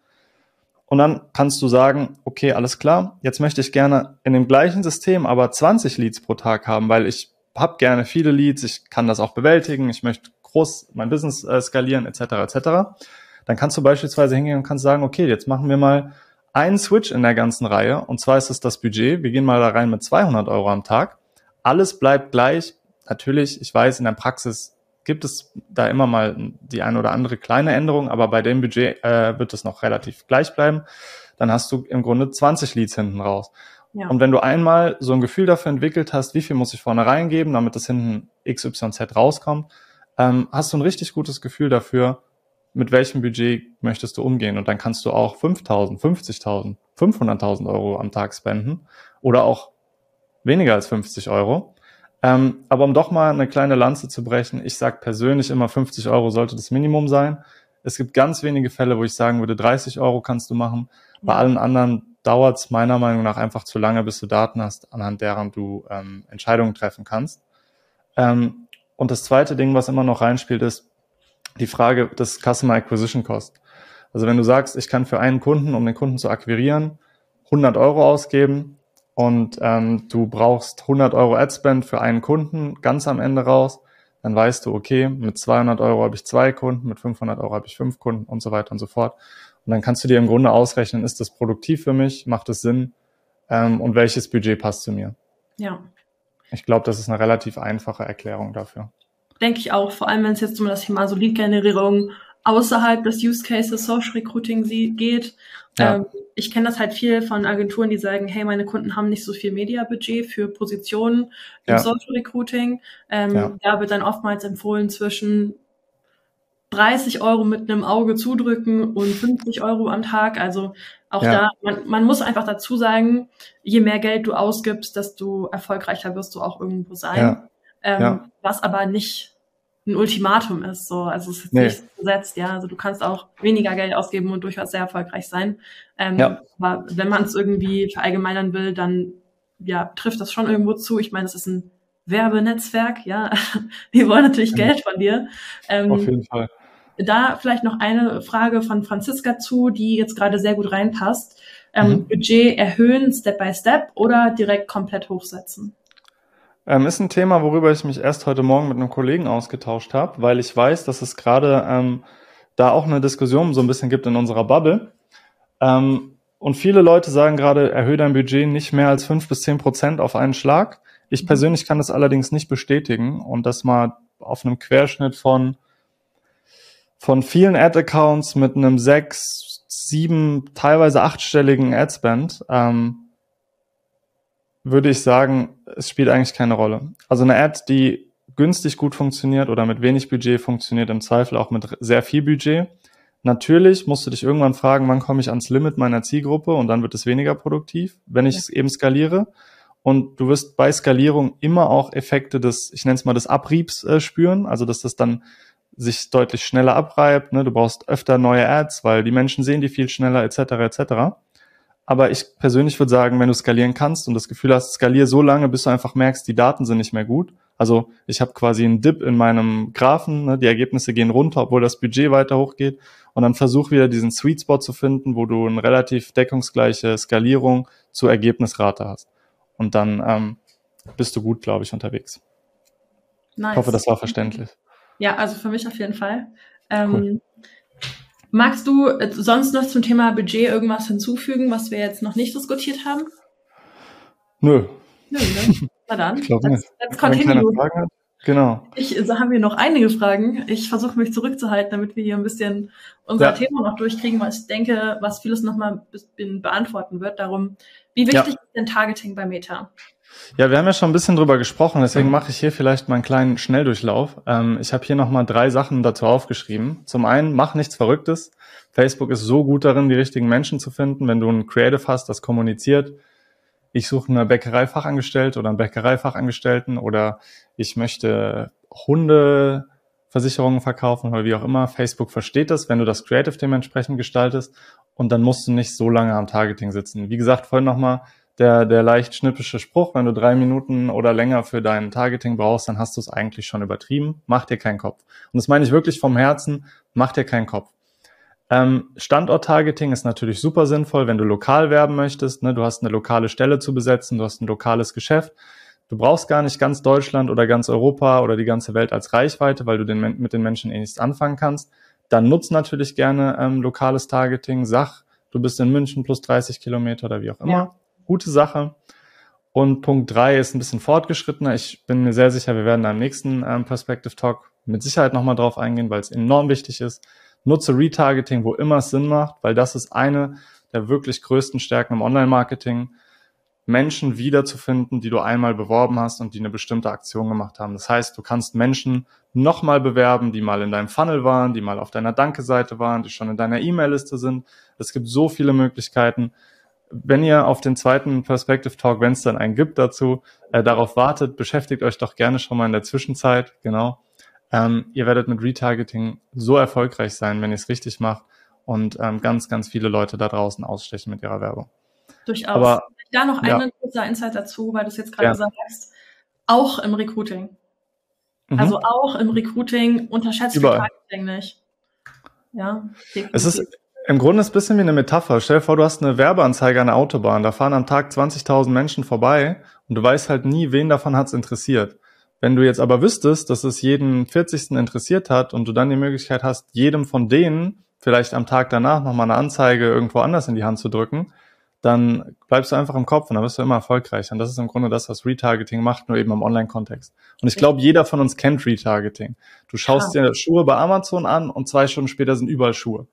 Und dann kannst du sagen, okay, alles klar, jetzt möchte ich gerne in dem gleichen System aber 20 Leads pro Tag haben, weil ich habe gerne viele Leads, ich kann das auch bewältigen, ich möchte groß mein Business äh, skalieren, etc. etc. Dann kannst du beispielsweise hingehen und kannst sagen, okay, jetzt machen wir mal einen Switch in der ganzen Reihe und zwar ist es das Budget. Wir gehen mal da rein mit 200 Euro am Tag. Alles bleibt gleich. Natürlich, ich weiß, in der Praxis gibt es da immer mal die eine oder andere kleine Änderung, aber bei dem Budget äh, wird es noch relativ gleich bleiben. Dann hast du im Grunde 20 Leads hinten raus. Ja. Und wenn du einmal so ein Gefühl dafür entwickelt hast, wie viel muss ich vorne reingeben, damit das hinten XYZ rauskommt, ähm, hast du ein richtig gutes Gefühl dafür, mit welchem Budget möchtest du umgehen. Und dann kannst du auch 5.000, 50.000, 500.000 Euro am Tag spenden oder auch weniger als 50 Euro. Ähm, aber um doch mal eine kleine Lanze zu brechen, ich sage persönlich immer 50 Euro sollte das Minimum sein. Es gibt ganz wenige Fälle, wo ich sagen würde, 30 Euro kannst du machen. Bei allen anderen dauert es meiner Meinung nach einfach zu lange, bis du Daten hast, anhand deren du ähm, Entscheidungen treffen kannst. Ähm, und das zweite Ding, was immer noch reinspielt, ist die Frage des Customer Acquisition Cost. Also wenn du sagst, ich kann für einen Kunden, um den Kunden zu akquirieren, 100 Euro ausgeben und ähm, du brauchst 100 Euro Adspend für einen Kunden ganz am Ende raus, dann weißt du, okay, mit 200 Euro habe ich zwei Kunden, mit 500 Euro habe ich fünf Kunden und so weiter und so fort. Und dann kannst du dir im Grunde ausrechnen, ist das produktiv für mich, macht es Sinn ähm, und welches Budget passt zu mir. Ja. Ich glaube, das ist eine relativ einfache Erklärung dafür. Denke ich auch, vor allem wenn es jetzt um das Thema so Lead-Generierung außerhalb des Use Cases Social Recruiting geht. Ja. Ähm, ich kenne das halt viel von Agenturen, die sagen, hey, meine Kunden haben nicht so viel Media-Budget für Positionen im ja. Social Recruiting. Ähm, ja. Da wird dann oftmals empfohlen zwischen 30 Euro mit einem Auge zudrücken und 50 Euro am Tag. Also auch ja. da, man, man muss einfach dazu sagen, je mehr Geld du ausgibst, desto erfolgreicher wirst du auch irgendwo sein. Ja. Ähm, ja. Was aber nicht ein Ultimatum ist. So, also es ist nee. nicht gesetzt, ja. Also du kannst auch weniger Geld ausgeben und durchaus sehr erfolgreich sein. Ähm, ja. Aber wenn man es irgendwie verallgemeinern will, dann ja, trifft das schon irgendwo zu. Ich meine, es ist ein Werbenetzwerk, ja. Die wollen natürlich. Geld von dir. Ähm, Auf jeden Fall. Da vielleicht noch eine Frage von Franziska zu, die jetzt gerade sehr gut reinpasst. Ähm, mhm. Budget erhöhen, Step by Step oder direkt komplett hochsetzen? Ähm, ist ein Thema, worüber ich mich erst heute Morgen mit einem Kollegen ausgetauscht habe, weil ich weiß, dass es gerade ähm, da auch eine Diskussion so ein bisschen gibt in unserer Bubble. Ähm, und viele Leute sagen gerade, erhöhe dein Budget nicht mehr als fünf bis zehn Prozent auf einen Schlag. Ich mhm. persönlich kann das allerdings nicht bestätigen und das mal auf einem Querschnitt von, von vielen Ad-Accounts mit einem sechs, sieben, teilweise achtstelligen Ad-Spend. Ähm, würde ich sagen, es spielt eigentlich keine Rolle. Also eine Ad, die günstig gut funktioniert oder mit wenig Budget funktioniert im Zweifel auch mit sehr viel Budget. Natürlich musst du dich irgendwann fragen, wann komme ich ans Limit meiner Zielgruppe und dann wird es weniger produktiv, wenn ich ja. es eben skaliere. Und du wirst bei Skalierung immer auch Effekte des, ich nenne es mal des Abriebs äh, spüren, also dass das dann sich deutlich schneller abreibt. Ne? Du brauchst öfter neue Ads, weil die Menschen sehen die viel schneller etc. etc. Aber ich persönlich würde sagen, wenn du skalieren kannst und das Gefühl hast, skalier so lange, bis du einfach merkst, die Daten sind nicht mehr gut. Also ich habe quasi einen Dip in meinem Graphen, ne? die Ergebnisse gehen runter, obwohl das Budget weiter hochgeht. Und dann versuch wieder diesen Sweet Spot zu finden, wo du eine relativ deckungsgleiche Skalierung zur Ergebnisrate hast. Und dann ähm, bist du gut, glaube ich, unterwegs. Nice. Ich hoffe, das war verständlich. Ja, also für mich auf jeden Fall. Ähm, cool. Magst du äh, sonst noch zum Thema Budget irgendwas hinzufügen, was wir jetzt noch nicht diskutiert haben? Nö. Nö, ne? Na dann, ich let's, nicht. let's continue. Fragen Genau. Ich so haben wir noch einige Fragen. Ich versuche mich zurückzuhalten, damit wir hier ein bisschen unser ja. Thema noch durchkriegen, weil ich denke, was vieles nochmal beantworten wird. Darum, wie wichtig ja. ist denn Targeting bei Meta? Ja, wir haben ja schon ein bisschen drüber gesprochen, deswegen mache ich hier vielleicht mal einen kleinen Schnelldurchlauf. Ähm, ich habe hier nochmal drei Sachen dazu aufgeschrieben. Zum einen, mach nichts Verrücktes. Facebook ist so gut darin, die richtigen Menschen zu finden. Wenn du ein Creative hast, das kommuniziert, ich suche eine Bäckereifachangestellte oder einen Bäckereifachangestellten oder ich möchte Hundeversicherungen verkaufen oder wie auch immer. Facebook versteht das, wenn du das Creative dementsprechend gestaltest und dann musst du nicht so lange am Targeting sitzen. Wie gesagt, vorhin nochmal, der, der leicht schnippische Spruch, wenn du drei Minuten oder länger für dein Targeting brauchst, dann hast du es eigentlich schon übertrieben. Mach dir keinen Kopf. Und das meine ich wirklich vom Herzen, mach dir keinen Kopf. Ähm, Standort-Targeting ist natürlich super sinnvoll, wenn du lokal werben möchtest. Ne? Du hast eine lokale Stelle zu besetzen, du hast ein lokales Geschäft. Du brauchst gar nicht ganz Deutschland oder ganz Europa oder die ganze Welt als Reichweite, weil du den, mit den Menschen eh nichts anfangen kannst. Dann nutz natürlich gerne ähm, lokales Targeting. Sag, du bist in München plus 30 Kilometer oder wie auch immer. Ja gute Sache. Und Punkt drei ist ein bisschen fortgeschrittener. Ich bin mir sehr sicher, wir werden da im nächsten ähm, Perspective Talk mit Sicherheit nochmal drauf eingehen, weil es enorm wichtig ist. Nutze Retargeting, wo immer es Sinn macht, weil das ist eine der wirklich größten Stärken im Online-Marketing. Menschen wiederzufinden, die du einmal beworben hast und die eine bestimmte Aktion gemacht haben. Das heißt, du kannst Menschen nochmal bewerben, die mal in deinem Funnel waren, die mal auf deiner Danke-Seite waren, die schon in deiner E-Mail-Liste sind. Es gibt so viele Möglichkeiten wenn ihr auf den zweiten Perspective Talk, wenn es dann einen gibt dazu, äh, darauf wartet, beschäftigt euch doch gerne schon mal in der Zwischenzeit, genau. Ähm, ihr werdet mit Retargeting so erfolgreich sein, wenn ihr es richtig macht und ähm, ganz, ganz viele Leute da draußen ausstechen mit ihrer Werbung. Durchaus. Aber, da noch ja. ein kurzer Insight dazu, weil du es jetzt gerade ja. gesagt hast. Auch im Recruiting. Mhm. Also auch im Recruiting unterschätzt Überall. Retargeting nicht. Ja, definitiv. Es ist im Grunde ist es ein bisschen wie eine Metapher. Stell dir vor, du hast eine Werbeanzeige an der Autobahn. Da fahren am Tag 20.000 Menschen vorbei und du weißt halt nie, wen davon hat's interessiert. Wenn du jetzt aber wüsstest, dass es jeden 40. interessiert hat und du dann die Möglichkeit hast, jedem von denen vielleicht am Tag danach nochmal eine Anzeige irgendwo anders in die Hand zu drücken, dann bleibst du einfach im Kopf und dann wirst du immer erfolgreicher. Und das ist im Grunde das, was Retargeting macht, nur eben im Online-Kontext. Und ich glaube, jeder von uns kennt Retargeting. Du schaust ja. dir Schuhe bei Amazon an und zwei Stunden später sind überall Schuhe.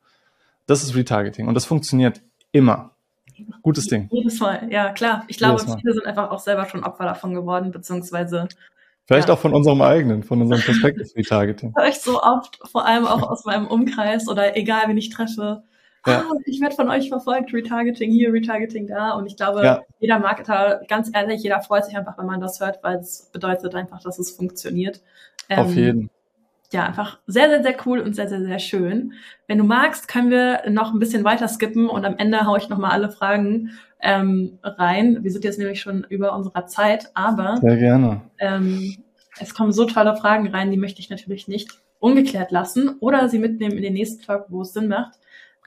Das ist Retargeting und das funktioniert immer. Gutes Ding. Jedes Mal, ja klar. Ich glaube, viele sind einfach auch selber schon Opfer davon geworden, beziehungsweise Vielleicht ja. auch von unserem eigenen, von unserem Perspective Retargeting. Höre ich so oft, vor allem auch aus meinem Umkreis oder egal, wen ich treffe. Ja. Ah, ich werde von euch verfolgt, Retargeting hier, Retargeting da. Und ich glaube, ja. jeder Marketer, ganz ehrlich, jeder freut sich einfach, wenn man das hört, weil es bedeutet einfach, dass es funktioniert. Ähm, Auf jeden. Ja, einfach sehr, sehr, sehr cool und sehr, sehr, sehr schön. Wenn du magst, können wir noch ein bisschen weiter skippen und am Ende haue ich nochmal alle Fragen ähm, rein. Wir sind jetzt nämlich schon über unserer Zeit, aber sehr gerne. Ähm, es kommen so tolle Fragen rein, die möchte ich natürlich nicht ungeklärt lassen oder sie mitnehmen in den nächsten Talk, wo es Sinn macht.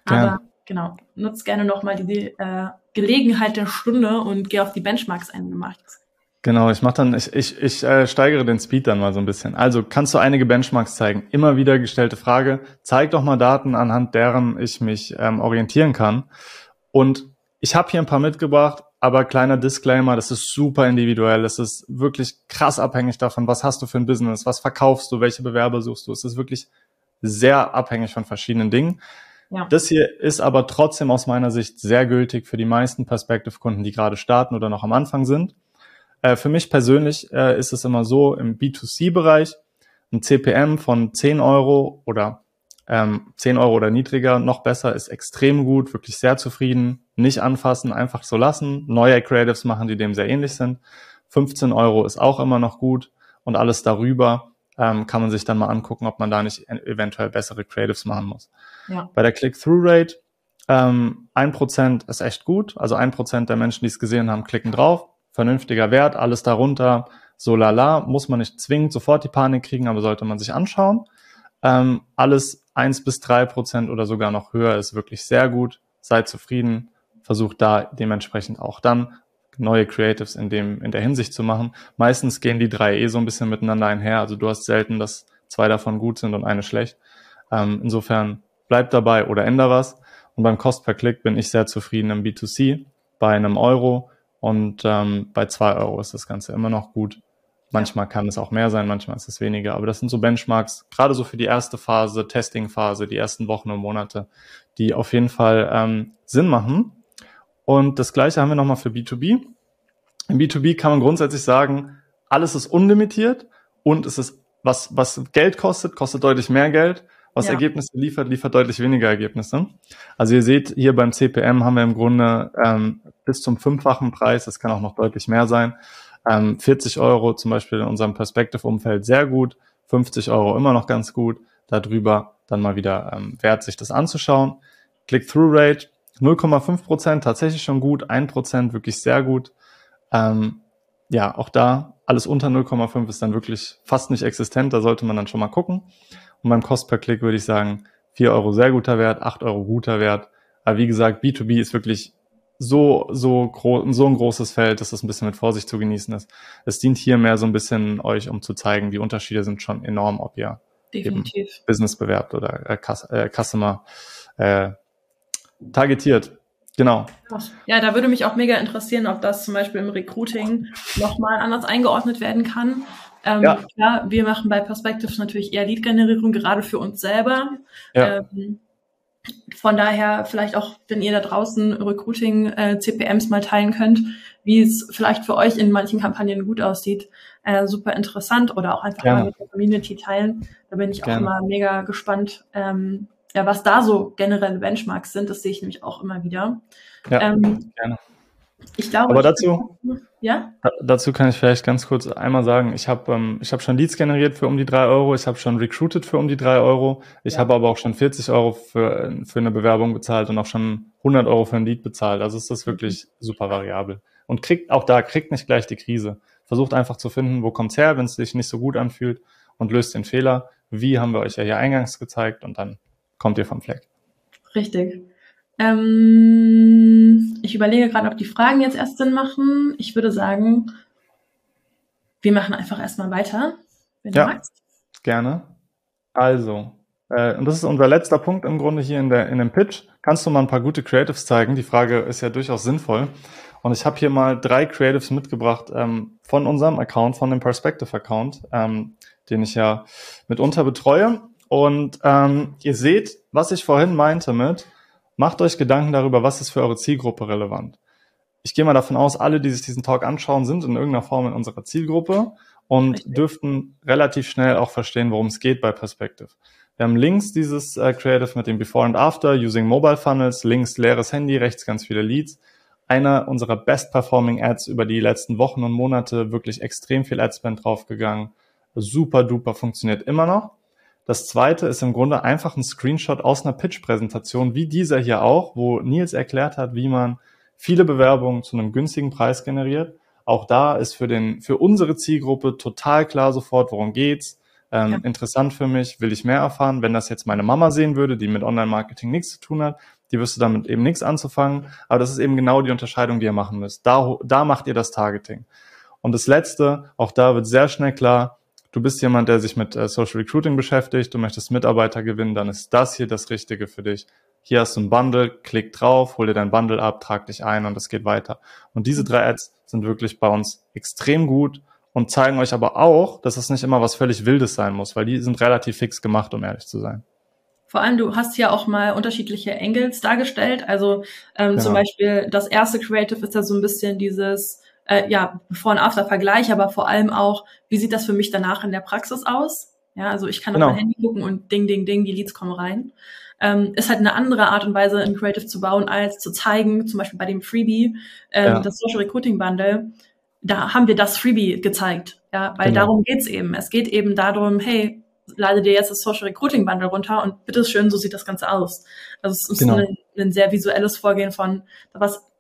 Aber ja. genau, nutzt gerne nochmal die äh, Gelegenheit der Stunde und geh auf die Benchmarks ein, du magst. Genau, ich mache dann, ich, ich, ich äh, steigere den Speed dann mal so ein bisschen. Also kannst du einige Benchmarks zeigen? Immer wieder gestellte Frage. Zeig doch mal Daten, anhand deren ich mich ähm, orientieren kann. Und ich habe hier ein paar mitgebracht, aber kleiner Disclaimer, das ist super individuell. Es ist wirklich krass abhängig davon, was hast du für ein Business, was verkaufst du, welche Bewerber suchst du. Es ist wirklich sehr abhängig von verschiedenen Dingen. Ja. Das hier ist aber trotzdem aus meiner Sicht sehr gültig für die meisten Perspective-Kunden, die gerade starten oder noch am Anfang sind. Äh, für mich persönlich äh, ist es immer so, im B2C-Bereich ein CPM von 10 Euro oder ähm, 10 Euro oder niedriger, noch besser, ist extrem gut, wirklich sehr zufrieden. Nicht anfassen, einfach so lassen. Neue Creatives machen, die dem sehr ähnlich sind. 15 Euro ist auch immer noch gut und alles darüber ähm, kann man sich dann mal angucken, ob man da nicht eventuell bessere Creatives machen muss. Ja. Bei der Click-Through-Rate ähm, 1% ist echt gut. Also 1% der Menschen, die es gesehen haben, klicken drauf. Vernünftiger Wert, alles darunter, so lala, muss man nicht zwingend sofort die Panik kriegen, aber sollte man sich anschauen. Ähm, alles eins bis drei Prozent oder sogar noch höher ist wirklich sehr gut. Seid zufrieden, versucht da dementsprechend auch dann neue Creatives in dem, in der Hinsicht zu machen. Meistens gehen die drei eh so ein bisschen miteinander einher. Also du hast selten, dass zwei davon gut sind und eine schlecht. Ähm, insofern bleib dabei oder änder was. Und beim Cost per Click bin ich sehr zufrieden im B2C bei einem Euro und ähm, bei zwei Euro ist das Ganze immer noch gut. Manchmal kann es auch mehr sein, manchmal ist es weniger. Aber das sind so Benchmarks, gerade so für die erste Phase, Testing-Phase, die ersten Wochen und Monate, die auf jeden Fall ähm, Sinn machen. Und das gleiche haben wir nochmal für B2B. Im B2B kann man grundsätzlich sagen, alles ist unlimitiert und es ist, was, was Geld kostet, kostet deutlich mehr Geld. Was ja. Ergebnisse liefert, liefert deutlich weniger Ergebnisse. Also ihr seht, hier beim CPM haben wir im Grunde ähm, bis zum fünffachen Preis, das kann auch noch deutlich mehr sein, ähm, 40 Euro zum Beispiel in unserem Perspective-Umfeld sehr gut, 50 Euro immer noch ganz gut. Darüber dann mal wieder ähm, wert, sich das anzuschauen. Click-Through-Rate 0,5 Prozent, tatsächlich schon gut, 1 Prozent wirklich sehr gut. Ähm, ja, auch da alles unter 0,5 ist dann wirklich fast nicht existent. Da sollte man dann schon mal gucken. Und beim Cost per Click würde ich sagen, 4 Euro sehr guter Wert, 8 Euro guter Wert. Aber wie gesagt, B2B ist wirklich so, so, gro so ein großes Feld, dass das ein bisschen mit Vorsicht zu genießen ist. Es dient hier mehr so ein bisschen euch, um zu zeigen, die Unterschiede sind schon enorm, ob ihr Definitiv. Business bewerbt oder äh, äh, Customer äh, targetiert. Genau. Ja, da würde mich auch mega interessieren, ob das zum Beispiel im Recruiting nochmal anders eingeordnet werden kann. Ähm, ja. Klar, wir machen bei Perspectives natürlich eher Lead-Generierung, gerade für uns selber. Ja. Ähm, von daher vielleicht auch, wenn ihr da draußen Recruiting äh, CPMs mal teilen könnt, wie es vielleicht für euch in manchen Kampagnen gut aussieht, äh, super interessant oder auch einfach Gerne. mal mit der Community teilen. Da bin ich Gerne. auch immer mega gespannt, ähm, ja, was da so generelle Benchmarks sind. Das sehe ich nämlich auch immer wieder. Ja, ähm, gerne. Ich glaube, Aber dazu, Ja? dazu kann ich vielleicht ganz kurz einmal sagen, ich habe ähm, ich hab schon Leads generiert für um die drei Euro, ich habe schon recruited für um die drei Euro, ich ja. habe aber auch schon 40 Euro für, für eine Bewerbung bezahlt und auch schon 100 Euro für ein Lead bezahlt. Also ist das wirklich mhm. super variabel. Und kriegt auch da, kriegt nicht gleich die Krise. Versucht einfach zu finden, wo kommt's her, wenn es sich nicht so gut anfühlt und löst den Fehler. Wie haben wir euch ja hier eingangs gezeigt und dann kommt ihr vom Fleck. Richtig. Ähm, ich überlege gerade, ob die Fragen jetzt erst Sinn machen. Ich würde sagen, wir machen einfach erstmal weiter, wenn ja, du magst. Gerne. Also, äh, und das ist unser letzter Punkt im Grunde hier in, der, in dem Pitch. Kannst du mal ein paar gute Creatives zeigen? Die Frage ist ja durchaus sinnvoll. Und ich habe hier mal drei Creatives mitgebracht ähm, von unserem Account, von dem Perspective-Account, ähm, den ich ja mitunter betreue. Und ähm, ihr seht, was ich vorhin meinte mit, Macht euch Gedanken darüber, was ist für eure Zielgruppe relevant. Ich gehe mal davon aus, alle, die sich diesen Talk anschauen, sind in irgendeiner Form in unserer Zielgruppe und Richtig. dürften relativ schnell auch verstehen, worum es geht bei Perspective. Wir haben links dieses äh, Creative mit dem Before and After, using Mobile Funnels, links leeres Handy, rechts ganz viele Leads. Einer unserer best performing Ads über die letzten Wochen und Monate, wirklich extrem viel Adspend draufgegangen. Super duper funktioniert immer noch. Das zweite ist im Grunde einfach ein Screenshot aus einer Pitch-Präsentation, wie dieser hier auch, wo Nils erklärt hat, wie man viele Bewerbungen zu einem günstigen Preis generiert. Auch da ist für den, für unsere Zielgruppe total klar sofort, worum geht's. Ähm, ja. Interessant für mich, will ich mehr erfahren. Wenn das jetzt meine Mama sehen würde, die mit Online-Marketing nichts zu tun hat, die wüsste damit eben nichts anzufangen. Aber das ist eben genau die Unterscheidung, die ihr machen müsst. Da, da macht ihr das Targeting. Und das letzte, auch da wird sehr schnell klar, du bist jemand, der sich mit äh, Social Recruiting beschäftigt, du möchtest Mitarbeiter gewinnen, dann ist das hier das Richtige für dich. Hier hast du ein Bundle, klick drauf, hol dir dein Bundle ab, trag dich ein und es geht weiter. Und diese drei Ads sind wirklich bei uns extrem gut und zeigen euch aber auch, dass es nicht immer was völlig Wildes sein muss, weil die sind relativ fix gemacht, um ehrlich zu sein. Vor allem, du hast ja auch mal unterschiedliche Angles dargestellt. Also ähm, genau. zum Beispiel das erste Creative ist ja so ein bisschen dieses, äh, ja, Before- und After-Vergleich, aber vor allem auch, wie sieht das für mich danach in der Praxis aus? Ja, also ich kann genau. auf mein Handy gucken und ding, ding, ding, die Leads kommen rein. Ähm, ist halt eine andere Art und Weise, ein Creative zu bauen, als zu zeigen, zum Beispiel bei dem Freebie, ähm, ja. das Social Recruiting Bundle, da haben wir das Freebie gezeigt. Ja, weil genau. darum geht's eben. Es geht eben darum, hey, lade dir jetzt das Social Recruiting Bundle runter und bitteschön, so sieht das Ganze aus. Also es ist genau. ein, ein sehr visuelles Vorgehen von, was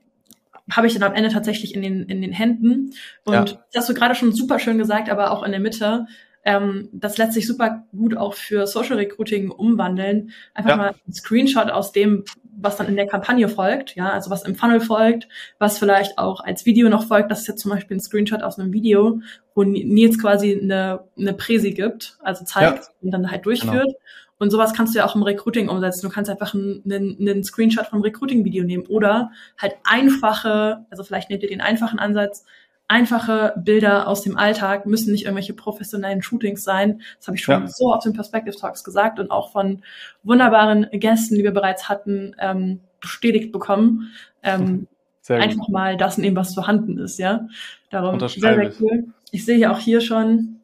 habe ich dann am Ende tatsächlich in den, in den Händen. Und ja. das hast du gerade schon super schön gesagt, aber auch in der Mitte. Ähm, das lässt sich super gut auch für Social Recruiting umwandeln. Einfach ja. mal ein Screenshot aus dem, was dann in der Kampagne folgt, ja, also was im Funnel folgt, was vielleicht auch als Video noch folgt. Das ist jetzt zum Beispiel ein Screenshot aus einem Video, wo Nils quasi eine, eine Präsi gibt, also zeigt ja. und dann halt durchführt. Genau. Und sowas kannst du ja auch im Recruiting umsetzen. Du kannst einfach einen, einen, Screenshot vom Recruiting-Video nehmen oder halt einfache, also vielleicht nehmt ihr den einfachen Ansatz, einfache Bilder aus dem Alltag, müssen nicht irgendwelche professionellen Shootings sein. Das habe ich schon ja. so auf den Perspective Talks gesagt und auch von wunderbaren Gästen, die wir bereits hatten, ähm, bestätigt bekommen. Ähm, einfach mal das nehmen, was vorhanden ist, ja. Darum sehr, sehr cool. Ich sehe ja auch hier schon,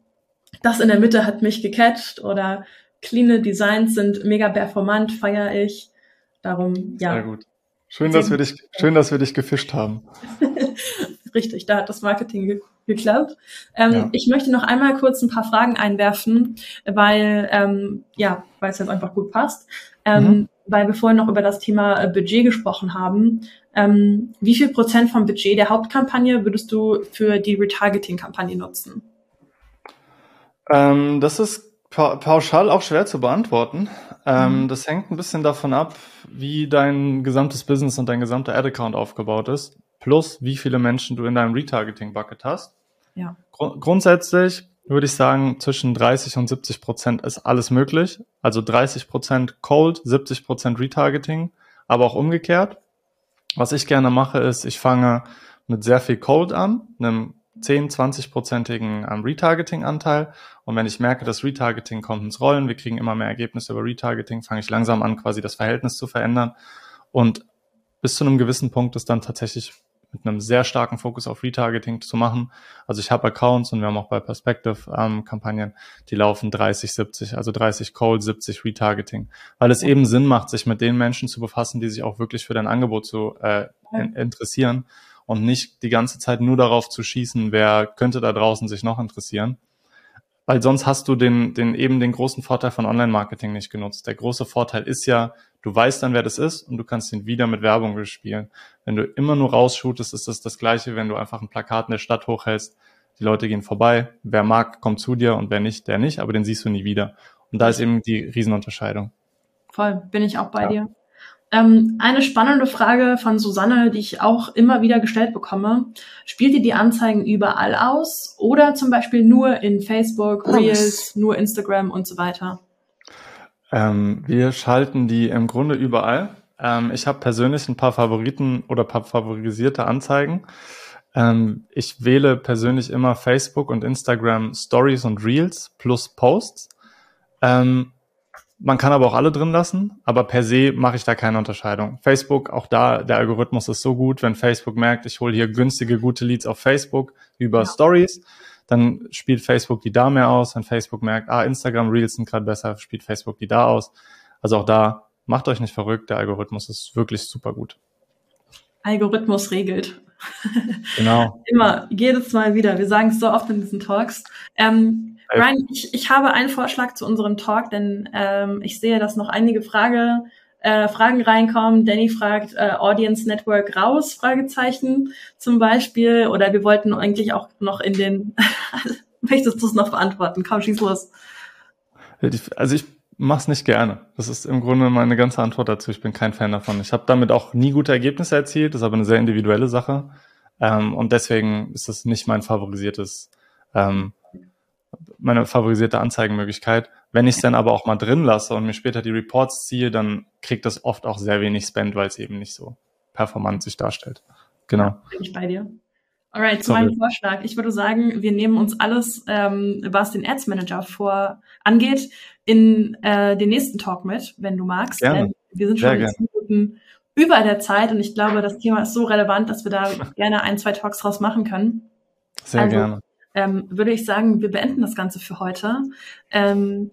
das in der Mitte hat mich gecatcht oder cleane Designs sind mega performant, feiere ich. Darum, ja. Sehr gut. Schön, dass wir dich, schön, dass wir dich gefischt haben. Richtig, da hat das Marketing ge geklappt. Ähm, ja. Ich möchte noch einmal kurz ein paar Fragen einwerfen, weil ähm, ja, weil es jetzt einfach gut passt. Ähm, mhm. Weil wir vorhin noch über das Thema äh, Budget gesprochen haben. Ähm, wie viel Prozent vom Budget der Hauptkampagne würdest du für die Retargeting-Kampagne nutzen? Ähm, das ist Pa pauschal auch schwer zu beantworten. Ähm, mhm. Das hängt ein bisschen davon ab, wie dein gesamtes Business und dein gesamter Ad-Account aufgebaut ist, plus wie viele Menschen du in deinem Retargeting-Bucket hast. Ja. Gru grundsätzlich würde ich sagen, zwischen 30 und 70 Prozent ist alles möglich. Also 30 Prozent Cold, 70 Prozent Retargeting, aber auch umgekehrt. Was ich gerne mache, ist, ich fange mit sehr viel Cold an, einem 10, 20-prozentigen ähm, Retargeting-Anteil. Und wenn ich merke, das Retargeting kommt ins Rollen, wir kriegen immer mehr Ergebnisse über Retargeting, fange ich langsam an, quasi das Verhältnis zu verändern. Und bis zu einem gewissen Punkt ist dann tatsächlich mit einem sehr starken Fokus auf Retargeting zu machen. Also ich habe Accounts und wir haben auch bei Perspective ähm, Kampagnen, die laufen 30, 70, also 30 Cold, 70 Retargeting, weil es eben Sinn macht, sich mit den Menschen zu befassen, die sich auch wirklich für dein Angebot zu äh, interessieren und nicht die ganze Zeit nur darauf zu schießen, wer könnte da draußen sich noch interessieren. Weil sonst hast du den, den eben den großen Vorteil von Online-Marketing nicht genutzt. Der große Vorteil ist ja, du weißt dann, wer das ist und du kannst ihn wieder mit Werbung bespielen. Wenn du immer nur rausshootest, ist das das Gleiche, wenn du einfach ein Plakat in der Stadt hochhältst. Die Leute gehen vorbei. Wer mag, kommt zu dir und wer nicht, der nicht, aber den siehst du nie wieder. Und da ist eben die Riesenunterscheidung. Voll, bin ich auch bei ja. dir. Ähm, eine spannende Frage von Susanne, die ich auch immer wieder gestellt bekomme. Spielt ihr die Anzeigen überall aus oder zum Beispiel nur in Facebook, Reels, nur Instagram und so weiter? Ähm, wir schalten die im Grunde überall. Ähm, ich habe persönlich ein paar Favoriten oder paar favorisierte Anzeigen. Ähm, ich wähle persönlich immer Facebook und Instagram Stories und Reels plus Posts. Ähm, man kann aber auch alle drin lassen, aber per se mache ich da keine Unterscheidung. Facebook, auch da, der Algorithmus ist so gut, wenn Facebook merkt, ich hole hier günstige, gute Leads auf Facebook über ja. Stories, dann spielt Facebook die da mehr aus. Wenn Facebook merkt, ah, Instagram Reels sind gerade besser, spielt Facebook die da aus. Also auch da, macht euch nicht verrückt, der Algorithmus ist wirklich super gut. Algorithmus regelt. Genau. Immer, jedes Mal wieder. Wir sagen es so oft in diesen Talks. Ähm, Ryan, ich, ich habe einen Vorschlag zu unserem Talk, denn ähm, ich sehe, dass noch einige Frage, äh, Fragen reinkommen. Danny fragt äh, Audience Network raus, Fragezeichen zum Beispiel. Oder wir wollten eigentlich auch noch in den, möchtest du es noch beantworten? Komm, schieß los. Also ich mach's nicht gerne. Das ist im Grunde meine ganze Antwort dazu. Ich bin kein Fan davon. Ich habe damit auch nie gute Ergebnisse erzielt. Das ist aber eine sehr individuelle Sache. Ähm, und deswegen ist das nicht mein favorisiertes ähm, meine favorisierte Anzeigenmöglichkeit. Wenn ich es dann aber auch mal drin lasse und mir später die Reports ziehe, dann kriegt das oft auch sehr wenig Spend, weil es eben nicht so performant sich darstellt. Genau. Bin ich bei dir. Alright, zu meinem Vorschlag. Ich würde sagen, wir nehmen uns alles, ähm, was den Ads Manager vor angeht, in äh, den nächsten Talk mit, wenn du magst. Gerne. Denn wir sind schon in Minuten über der Zeit und ich glaube, das Thema ist so relevant, dass wir da gerne ein, zwei Talks draus machen können. Sehr also, gerne ähm, würde ich sagen, wir beenden das Ganze für heute. Ähm,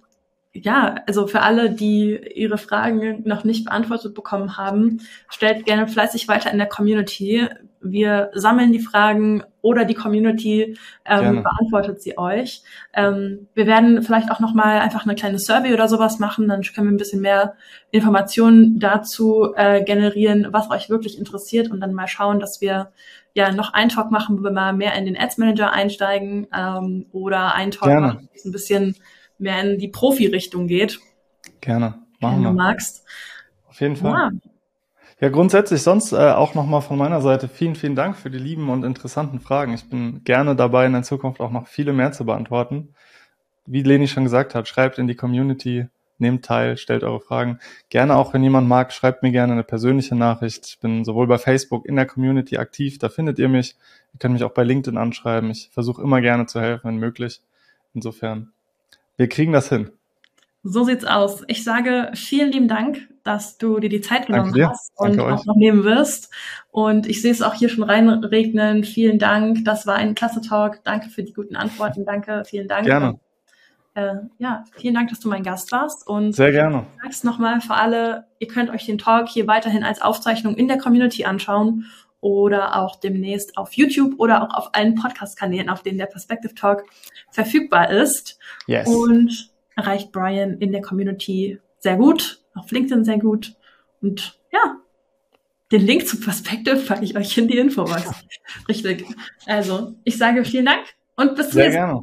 ja, also für alle, die ihre Fragen noch nicht beantwortet bekommen haben, stellt gerne fleißig weiter in der Community. Wir sammeln die Fragen oder die Community ähm, beantwortet sie euch. Ähm, wir werden vielleicht auch noch mal einfach eine kleine Survey oder sowas machen, dann können wir ein bisschen mehr Informationen dazu äh, generieren, was euch wirklich interessiert und dann mal schauen, dass wir ja noch einen Talk machen, wo wir mal mehr in den Ads Manager einsteigen ähm, oder einen Talk Gerne. machen, ein bisschen mehr in die Profi-Richtung geht. Gerne, machen wir. du magst. Auf jeden Fall. Ja. Ja, grundsätzlich sonst äh, auch nochmal von meiner Seite vielen, vielen Dank für die lieben und interessanten Fragen. Ich bin gerne dabei, in der Zukunft auch noch viele mehr zu beantworten. Wie Leni schon gesagt hat, schreibt in die Community, nehmt teil, stellt eure Fragen. Gerne auch, wenn jemand mag, schreibt mir gerne eine persönliche Nachricht. Ich bin sowohl bei Facebook in der Community aktiv, da findet ihr mich. Ihr könnt mich auch bei LinkedIn anschreiben. Ich versuche immer gerne zu helfen, wenn möglich. Insofern, wir kriegen das hin. So sieht's aus. Ich sage vielen lieben Dank, dass du dir die Zeit genommen hast und Danke auch euch. noch nehmen wirst. Und ich sehe es auch hier schon reinregnen. Vielen Dank. Das war ein klasse Talk. Danke für die guten Antworten. Danke. Vielen Dank. Gerne äh, ja, vielen Dank, dass du mein Gast warst. Und Sehr gerne. Ich sag's nochmal für alle, ihr könnt euch den Talk hier weiterhin als Aufzeichnung in der Community anschauen oder auch demnächst auf YouTube oder auch auf allen Podcast-Kanälen, auf denen der Perspective Talk verfügbar ist. Yes. Und erreicht Brian in der Community sehr gut, auf LinkedIn sehr gut. Und ja, den Link zu Perspective packe ich euch in die Infobox. Richtig. Also, ich sage vielen Dank und bis zum nächsten Mal.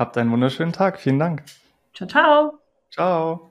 Habt einen wunderschönen Tag. Vielen Dank. Ciao, ciao. Ciao.